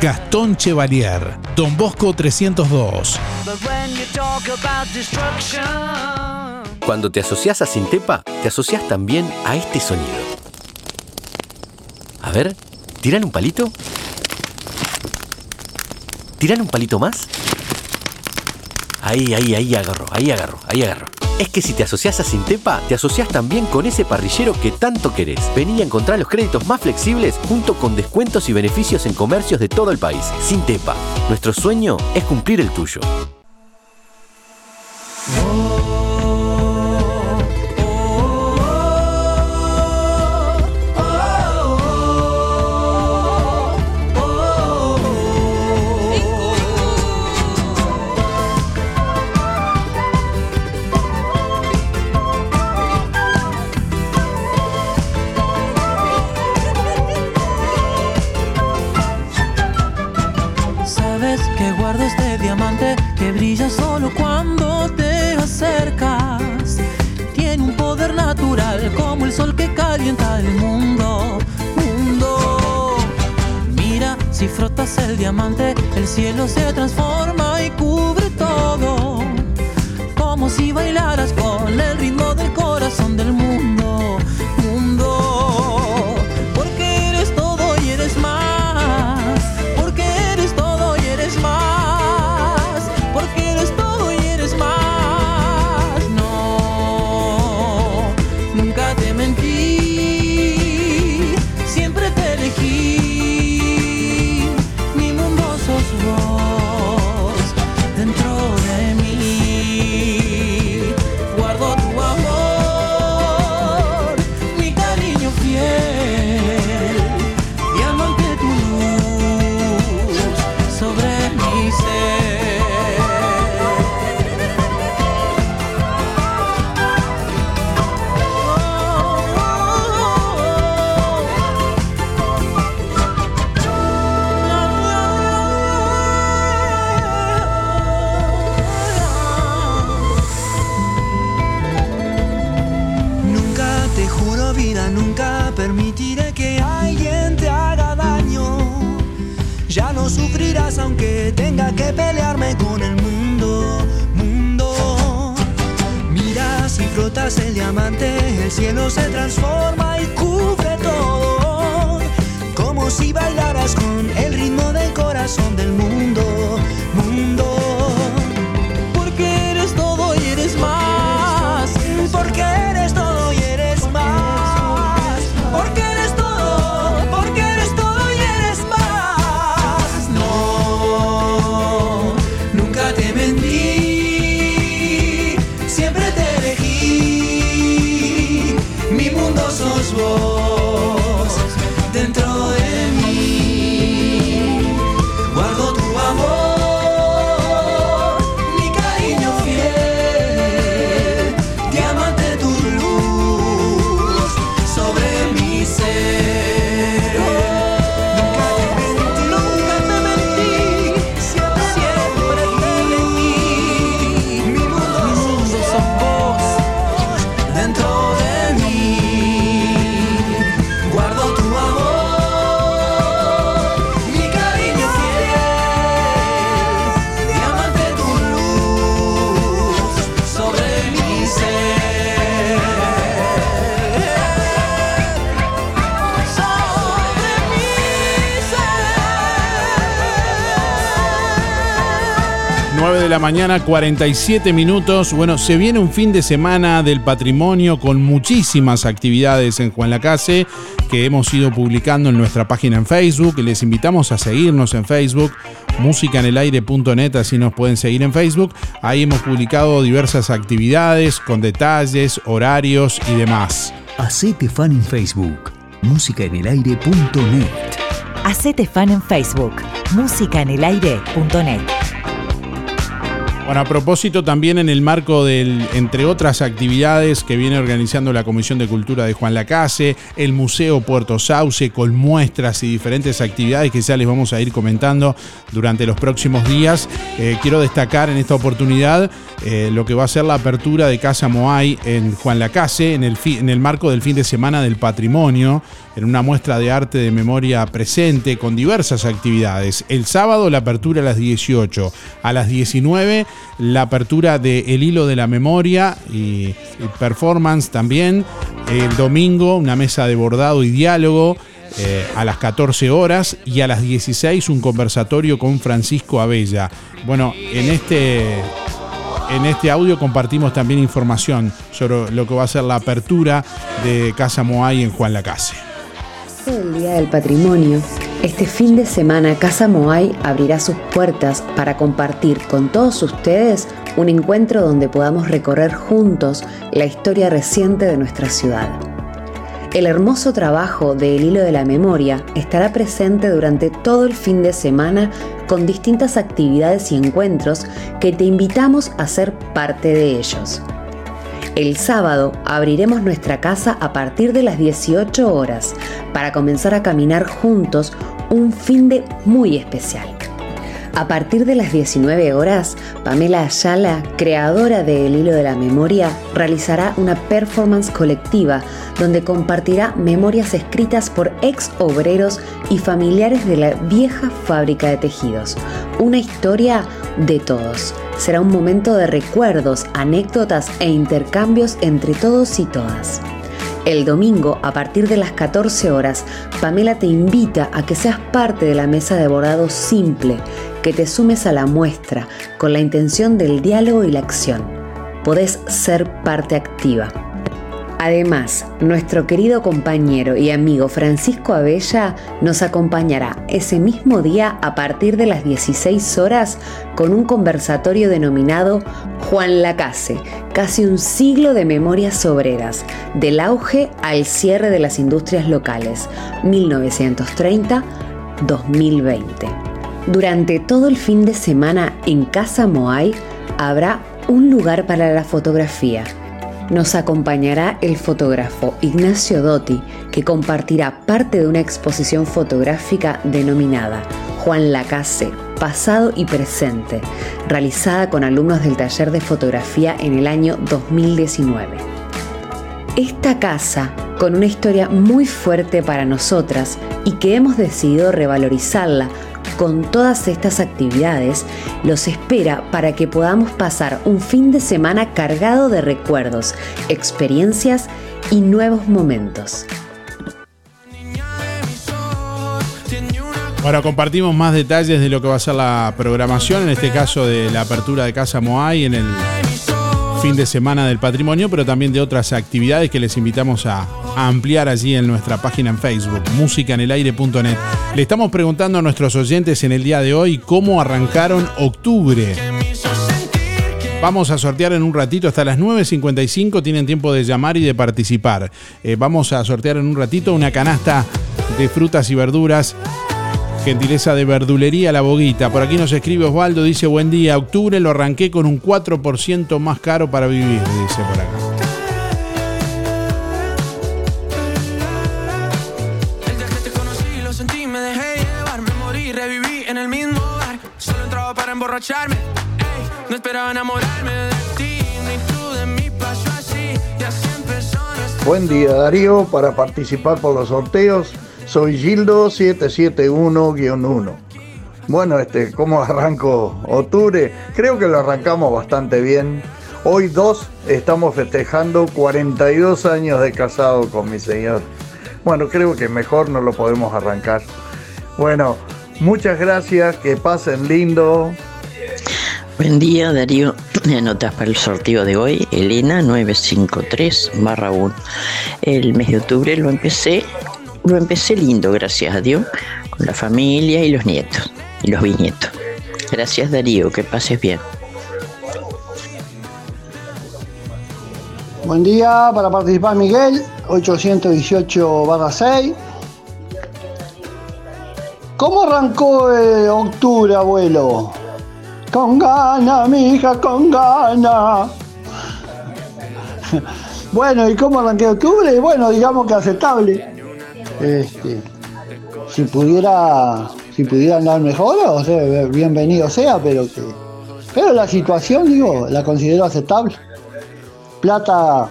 Gastón Chevalier, Don Bosco 302. Cuando te asocias a Sintepa, te asocias también a este sonido. A ver, ¿tiran un palito? ¿Tiran un palito más? Ahí, ahí, ahí agarro, ahí agarro, ahí agarro. Es que si te asocias a Sintepa, te asocias también con ese parrillero que tanto querés. Vení a encontrar los créditos más flexibles junto con descuentos y beneficios en comercios de todo el país. Sintepa, nuestro sueño es cumplir el tuyo. Que brilla solo cuando te acercas. Tiene un poder natural como el sol que calienta el mundo. Mundo. Mira, si frotas el diamante, el cielo se transforma y cubre todo. Como si bailaras con el ritmo del corazón del mundo. Se transforma la mañana, 47 minutos. Bueno, se viene un fin de semana del patrimonio con muchísimas actividades en Juan Lacase que hemos ido publicando en nuestra página en Facebook. Les invitamos a seguirnos en Facebook, musicanelaire.net, así nos pueden seguir en Facebook. Ahí hemos publicado diversas actividades con detalles, horarios y demás. Hacete fan en Facebook, musicaenelaire.net. Hacete fan en Facebook, musicaenelaire.net. Bueno, a propósito también en el marco del, entre otras actividades que viene organizando la Comisión de Cultura de Juan Lacase, el Museo Puerto Sauce, con muestras y diferentes actividades que ya les vamos a ir comentando durante los próximos días. Eh, quiero destacar en esta oportunidad eh, lo que va a ser la apertura de Casa Moai en Juan Lacase, en el, en el marco del fin de semana del patrimonio, en una muestra de arte de memoria presente con diversas actividades. El sábado la apertura a las 18, a las 19 la apertura de El Hilo de la Memoria y, performance también. El domingo una mesa de bordado y diálogo. eh, a las 14 horas y a las 16 un conversatorio con Francisco Abella. Bueno, en este en este audio compartimos también información sobre lo que va a ser la apertura de Casa Moai en Juan Lacase. El Día del Patrimonio, este fin de semana Casa Moai abrirá sus puertas para compartir con todos ustedes un encuentro donde podamos recorrer juntos la historia reciente de nuestra ciudad. El hermoso trabajo de El Hilo de la Memoria estará presente durante todo el fin de semana con distintas actividades y encuentros que te invitamos a ser parte de ellos. El sábado abriremos nuestra casa a partir de las 18 horas para comenzar a caminar juntos un fin de muy especial. A partir de las 19 horas, Pamela Ayala, creadora de El Hilo de la Memoria, realizará una performance colectiva donde compartirá memorias escritas por ex obreros y familiares de la vieja fábrica de tejidos. Una historia de todos. Será un momento de recuerdos, anécdotas e intercambios entre todos y todas. El domingo, a partir de las 14 horas, Pamela te invita a que seas parte de la mesa de bordado simple, que te sumes a la muestra con la intención del diálogo y la acción. Podés ser parte activa. Además, nuestro querido compañero y amigo Francisco Abella nos acompañará ese mismo día a partir de las 16 horas con un conversatorio denominado Juan Lacase, casi un siglo de memorias obreras, del auge al cierre de las industrias locales, 1930-2020. Durante todo el fin de semana en Casa Moai habrá un lugar para la fotografía nos acompañará el fotógrafo Ignacio Dotti, que compartirá parte de una exposición fotográfica denominada Juan Lacase, pasado y presente, realizada con alumnos del taller de fotografía en el año 2019. Esta casa, con una historia muy fuerte para nosotras y que hemos decidido revalorizarla con todas estas actividades, los espera para que podamos pasar un fin de semana cargado de recuerdos, experiencias y nuevos momentos. Bueno, compartimos más detalles de lo que va a ser la programación, en este caso de la apertura de Casa Moai en el fin de semana del patrimonio, pero también de otras actividades que les invitamos a, ampliar allí en nuestra página en Facebook, musicanelaire.net. Le estamos preguntando a nuestros oyentes en el día de hoy cómo arrancaron octubre. Vamos a sortear en un ratito, hasta las 9.55 tienen tiempo de llamar y de participar. Eh, vamos a sortear en un ratito una canasta de frutas y verduras Gentileza de verdulería La Boguita. Por aquí nos escribe Osvaldo, dice buen día, octubre lo arranqué con un 4% más caro para vivir, dice por acá. emborracharme. no esperaba enamorarme de ti, ni tú de mí pasó así. Y así empezó Buen día, Darío. Para participar por los sorteos, soy Gildo 771-1. Bueno, este, ¿cómo arranco octubre? Creo que lo arrancamos bastante bien. Hoy dos estamos festejando 42 años de casado con mi señor. Bueno, creo que mejor no lo podemos arrancar. Bueno, muchas gracias, que pasen lindo. Buen día, Darío. Anotas para el sorteo de hoy, Elena 953 1. El mes de octubre lo empecé lo empecé lindo, gracias a Dios, con la familia y los nietos y los bisnietos. Gracias Darío, que pases bien. Buen día para participar Miguel, 818 6. ¿Cómo arrancó eh, octubre, abuelo? Con gana, mi hija, con gana. bueno, ¿y cómo arranqué octubre? Bueno, digamos que aceptable. Este, si pudiera si pudiera andar mejor, o sea, bienvenido sea, pero que pero la situación, digo, la considero aceptable. Plata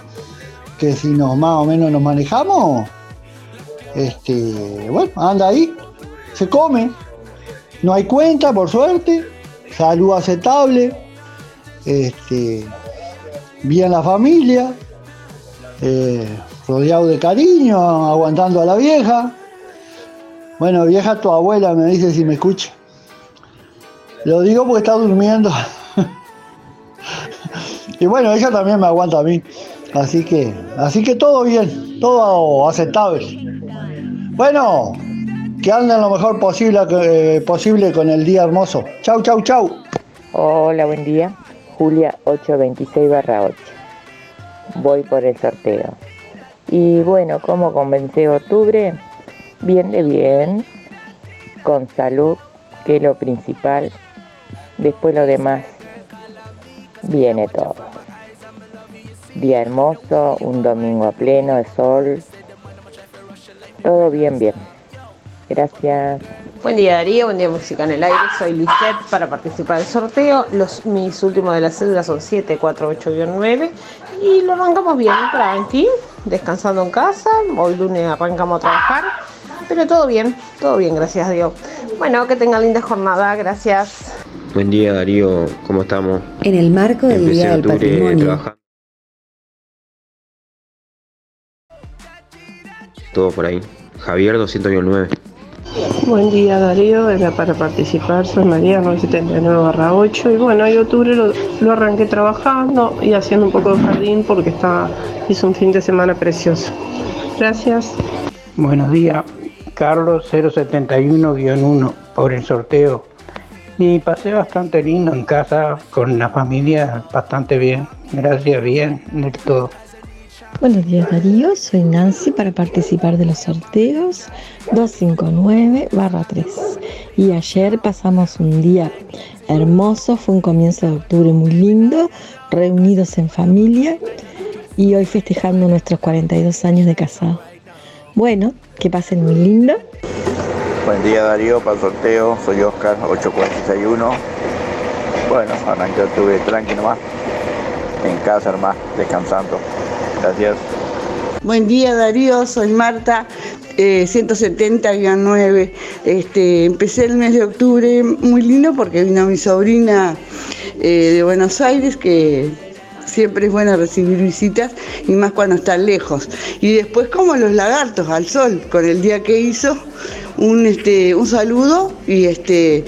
que si nos más o menos nos manejamos, este, bueno, anda ahí, se come, no hay cuenta, por suerte, salud aceptable, este, bien la familia, eh, rodeado de cariño, aguantando a la vieja. Bueno, vieja, tu abuela me dice si me escucha. Lo digo porque está durmiendo. y bueno, ella también me aguanta a mí. Así que, así que todo bien, todo aceptable. Bueno, que anden lo mejor posible, eh, posible con el día hermoso. Chau, chau, chau. Hola, buen día. Julia 826 8. Voy por el sorteo. Y bueno, ¿cómo comencé octubre? Bien de bien, con salud, que es lo principal. Después lo demás viene todo. Día hermoso, un domingo a pleno de sol. Todo bien, bien. Gracias. Buen día Darío, buen día Música en el Aire, soy Lisette para participar del sorteo. Los, mis últimos de las cédulas son 748-9 y lo arrancamos bien, tranqui, descansando en casa. Hoy lunes arrancamos a trabajar, pero todo bien, todo bien, gracias a Dios. Bueno, que tengan linda jornada, gracias. Buen día Darío, ¿cómo estamos? En el marco del Empecé Día del octubre Patrimonio, trabajando. Todo por ahí. Javier 209. Buen día Darío, era para participar, soy María 979 8 y bueno, hoy octubre lo, lo arranqué trabajando y haciendo un poco de jardín porque está, hizo un fin de semana precioso. Gracias. Buenos días, Carlos 071-1 por el sorteo. Y pasé bastante lindo en casa con la familia, bastante bien. Gracias, bien, del todo. Buenos días Darío, soy Nancy para participar de los sorteos 259-3. Y ayer pasamos un día hermoso, fue un comienzo de octubre muy lindo, reunidos en familia y hoy festejando nuestros 42 años de casado. Bueno, que pasen muy lindo. Buen día Darío, para el sorteo, soy Oscar 8461. Bueno, arranqué octubre tranqui nomás, en casa nomás, descansando. Gracias. Buen día Darío, soy Marta, eh, 170-9. Este, empecé el mes de octubre muy lindo porque vino mi sobrina eh, de Buenos Aires que siempre es bueno recibir visitas y más cuando están lejos. Y después como los lagartos al sol, con el día que hizo, un, este, un saludo y este,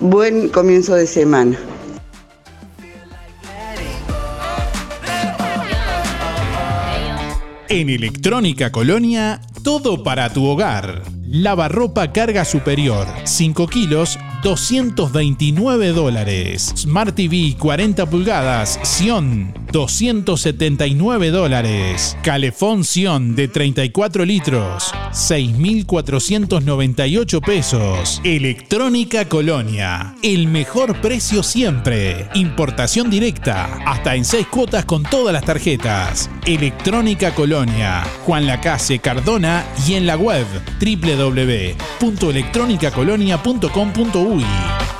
buen comienzo de semana. En Electrónica Colonia, todo para tu hogar. Lavarropa carga superior, 5 kilos, 229 dólares. Smart TV 40 pulgadas, Sion, 279 dólares. Calefón Sion de 34 litros, 6.498 pesos. Electrónica Colonia, el mejor precio siempre. Importación directa, hasta en 6 cuotas con todas las tarjetas. Electrónica Colonia, Juan Lacase Cardona y en la web www.electronicacolonia.com.uy.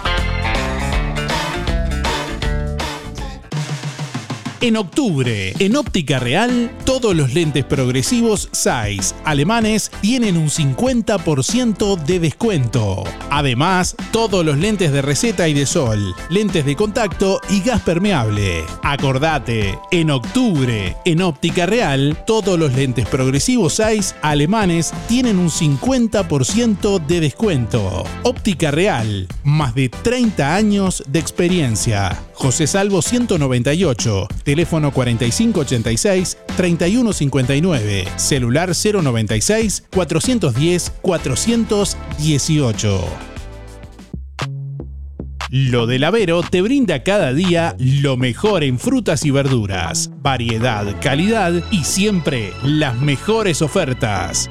En octubre, en Óptica Real, todos los lentes progresivos Zeiss alemanes tienen un 50% de descuento. Además, todos los lentes de receta y de sol, lentes de contacto y gas permeable. Acordate, en octubre, en Óptica Real, todos los lentes progresivos Zeiss alemanes tienen un 50% de descuento. Óptica Real, más de 30 años de experiencia. José Salvo 198, teléfono 4586-3159, celular 096-410-418. Lo del Avero te brinda cada día lo mejor en frutas y verduras, variedad, calidad y siempre las mejores ofertas.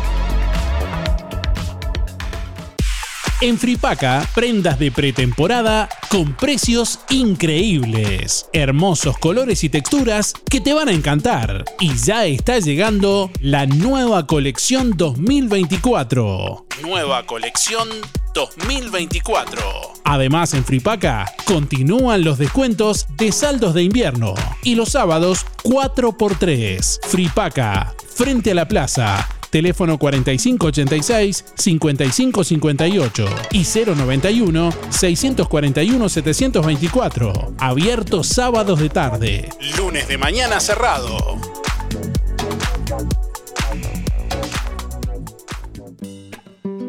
En Fripaca, prendas de pretemporada con precios increíbles. Hermosos colores y texturas que te van a encantar. Y ya está llegando la nueva colección 2024. Nueva colección 2024. Además, en Fripaca continúan los descuentos de saldos de invierno. Y los sábados 4x3. Fripaca, frente a la plaza teléfono 4586-5558 y 091-641-724. Abierto sábados de tarde. Lunes de mañana cerrado.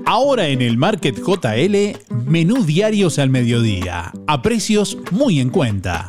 Ahora en el Market JL, menú diarios al mediodía, a precios muy en cuenta.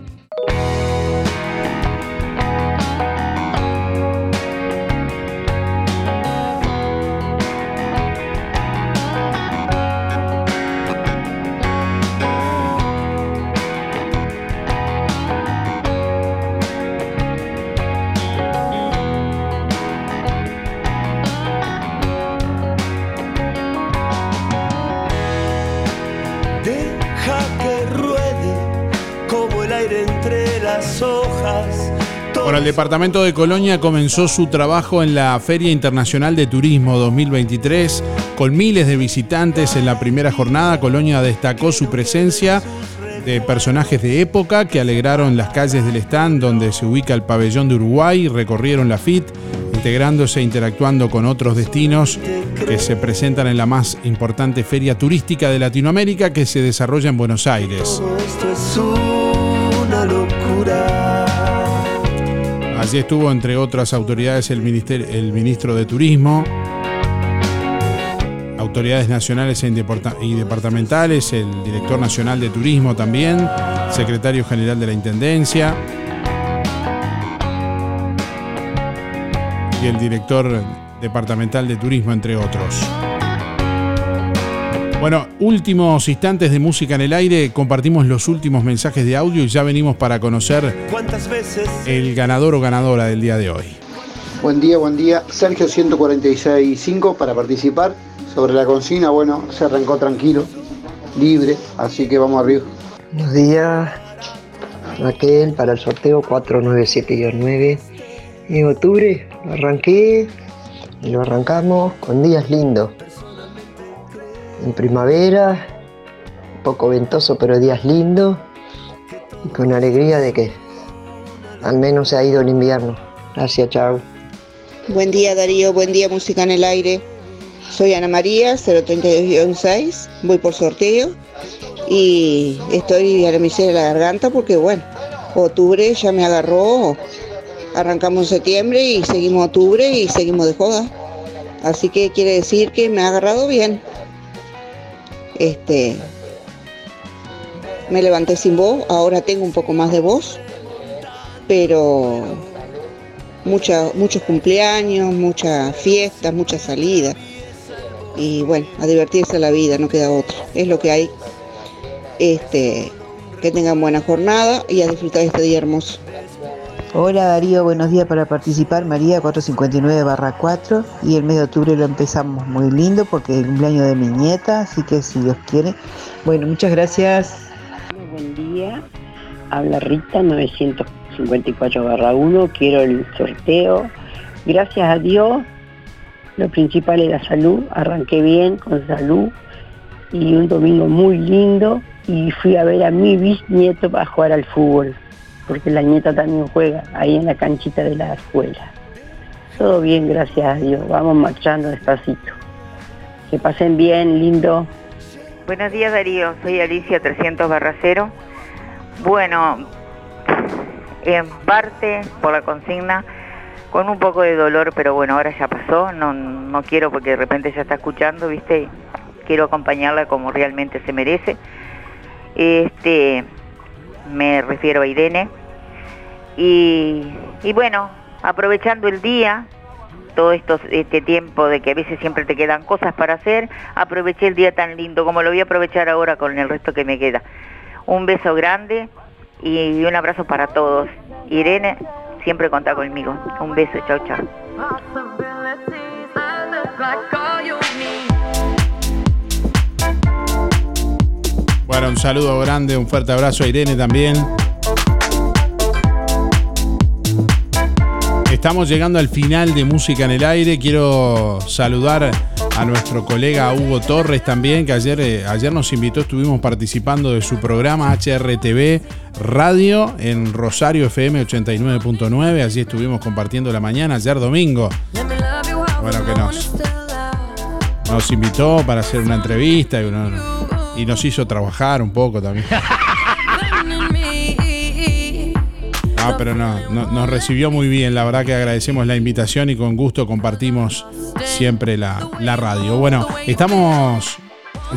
Departamento de Colonia comenzó su trabajo en la Feria Internacional de Turismo 2023 con miles de visitantes en la primera jornada. Colonia destacó su presencia de personajes de época que alegraron las calles del stand donde se ubica el pabellón de Uruguay, recorrieron la FIT, integrándose e interactuando con otros destinos que se presentan en la más importante feria turística de Latinoamérica que se desarrolla en Buenos Aires. Allí estuvo, entre otras autoridades, el, el ministro de Turismo, autoridades nacionales e y departamentales, el director nacional de Turismo también, secretario general de la Intendencia y el director departamental de Turismo, entre otros. Bueno, últimos instantes de música en el aire, compartimos los últimos mensajes de audio y ya venimos para conocer ¿Cuántas veces? el ganador o ganadora del día de hoy. Buen día, buen día. Sergio 146.5 para participar. Sobre la consigna, bueno, se arrancó tranquilo, libre, así que vamos arriba. Buenos días, Raquel, para el sorteo 497-9. En octubre lo arranqué y lo arrancamos con días lindos. En primavera, poco ventoso, pero días lindos. Y con alegría de que al menos se ha ido el invierno. Gracias, chao. Buen día Darío, buen día Música en el Aire. Soy Ana María, 032-6, voy por sorteo y estoy a la miseria de la garganta porque bueno, octubre ya me agarró, arrancamos en septiembre y seguimos octubre y seguimos de joda. Así que quiere decir que me ha agarrado bien. Este, me levanté sin voz, ahora tengo un poco más de voz, pero mucha- muchos cumpleaños, muchas fiestas, muchas salidas. Y bueno, a divertirse la vida, no queda otra. Es lo que hay. Este, que tengan buena jornada y a disfrutar este día hermoso. Hola Darío, buenos días para participar. María 459 barra 4 y el mes de octubre lo empezamos muy lindo porque es el cumpleaños de mi nieta, así que si Dios quiere. Bueno, muchas gracias. Buen día, habla Rita 954-1, quiero el sorteo. Gracias a Dios, lo principal es la salud, arranqué bien con salud y un domingo muy lindo y fui a ver a mi bisnieto para jugar al fútbol, porque la nieta también juega ahí en la canchita de la escuela. Todo bien, gracias a Dios, vamos marchando despacito. Que pasen bien, lindo. Buenos días Darío, soy Alicia 300 barra 0. Bueno, en parte por la consigna, con un poco de dolor, pero bueno, ahora ya pasó, no, no quiero porque de repente ya está escuchando, ¿viste? Quiero acompañarla como realmente se merece. Este, me refiero a Irene. Y, y bueno, aprovechando el día, todo esto, este tiempo de que a veces siempre te quedan cosas para hacer, aproveché el día tan lindo como lo voy a aprovechar ahora con el resto que me queda. Un beso grande y un abrazo para todos. Irene, siempre contá conmigo. Un beso, chao, chao. Bueno, un saludo grande, un fuerte abrazo a Irene también. Estamos llegando al final de Música en el Aire. Quiero saludar a nuestro colega Hugo Torres también, que ayer, eh, ayer nos invitó, estuvimos participando de su programa HRTV Radio en Rosario FM 89.9. Allí estuvimos compartiendo la mañana, ayer domingo. Bueno, que nos, nos invitó para hacer una entrevista y, uno- y nos hizo trabajar un poco también. Ah, pero no, no- nos recibió muy bien. La verdad que agradecemos la invitación y con gusto compartimos siempre la, la radio. Bueno, estamos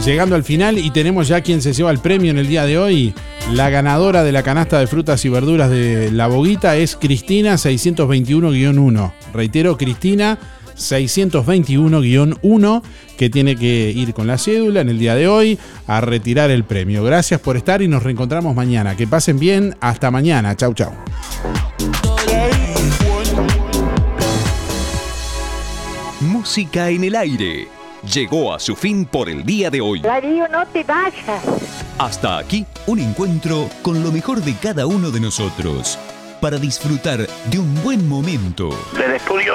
llegando al final y tenemos ya quien se lleva el premio en el día de hoy. La ganadora de la canasta de frutas y verduras de La Boguita es Cristina 621-1. Reitero, Cristina 621-1 que tiene que ir con la cédula en el día de hoy a retirar el premio. Gracias por estar y nos reencontramos mañana. Que pasen bien. Hasta mañana. Chau, chau. Música en el aire. Llegó a su fin por el día de hoy. Darío, no te vayas. Hasta aquí, un encuentro con lo mejor de cada uno de nosotros. Para disfrutar de un buen momento. Del estudio.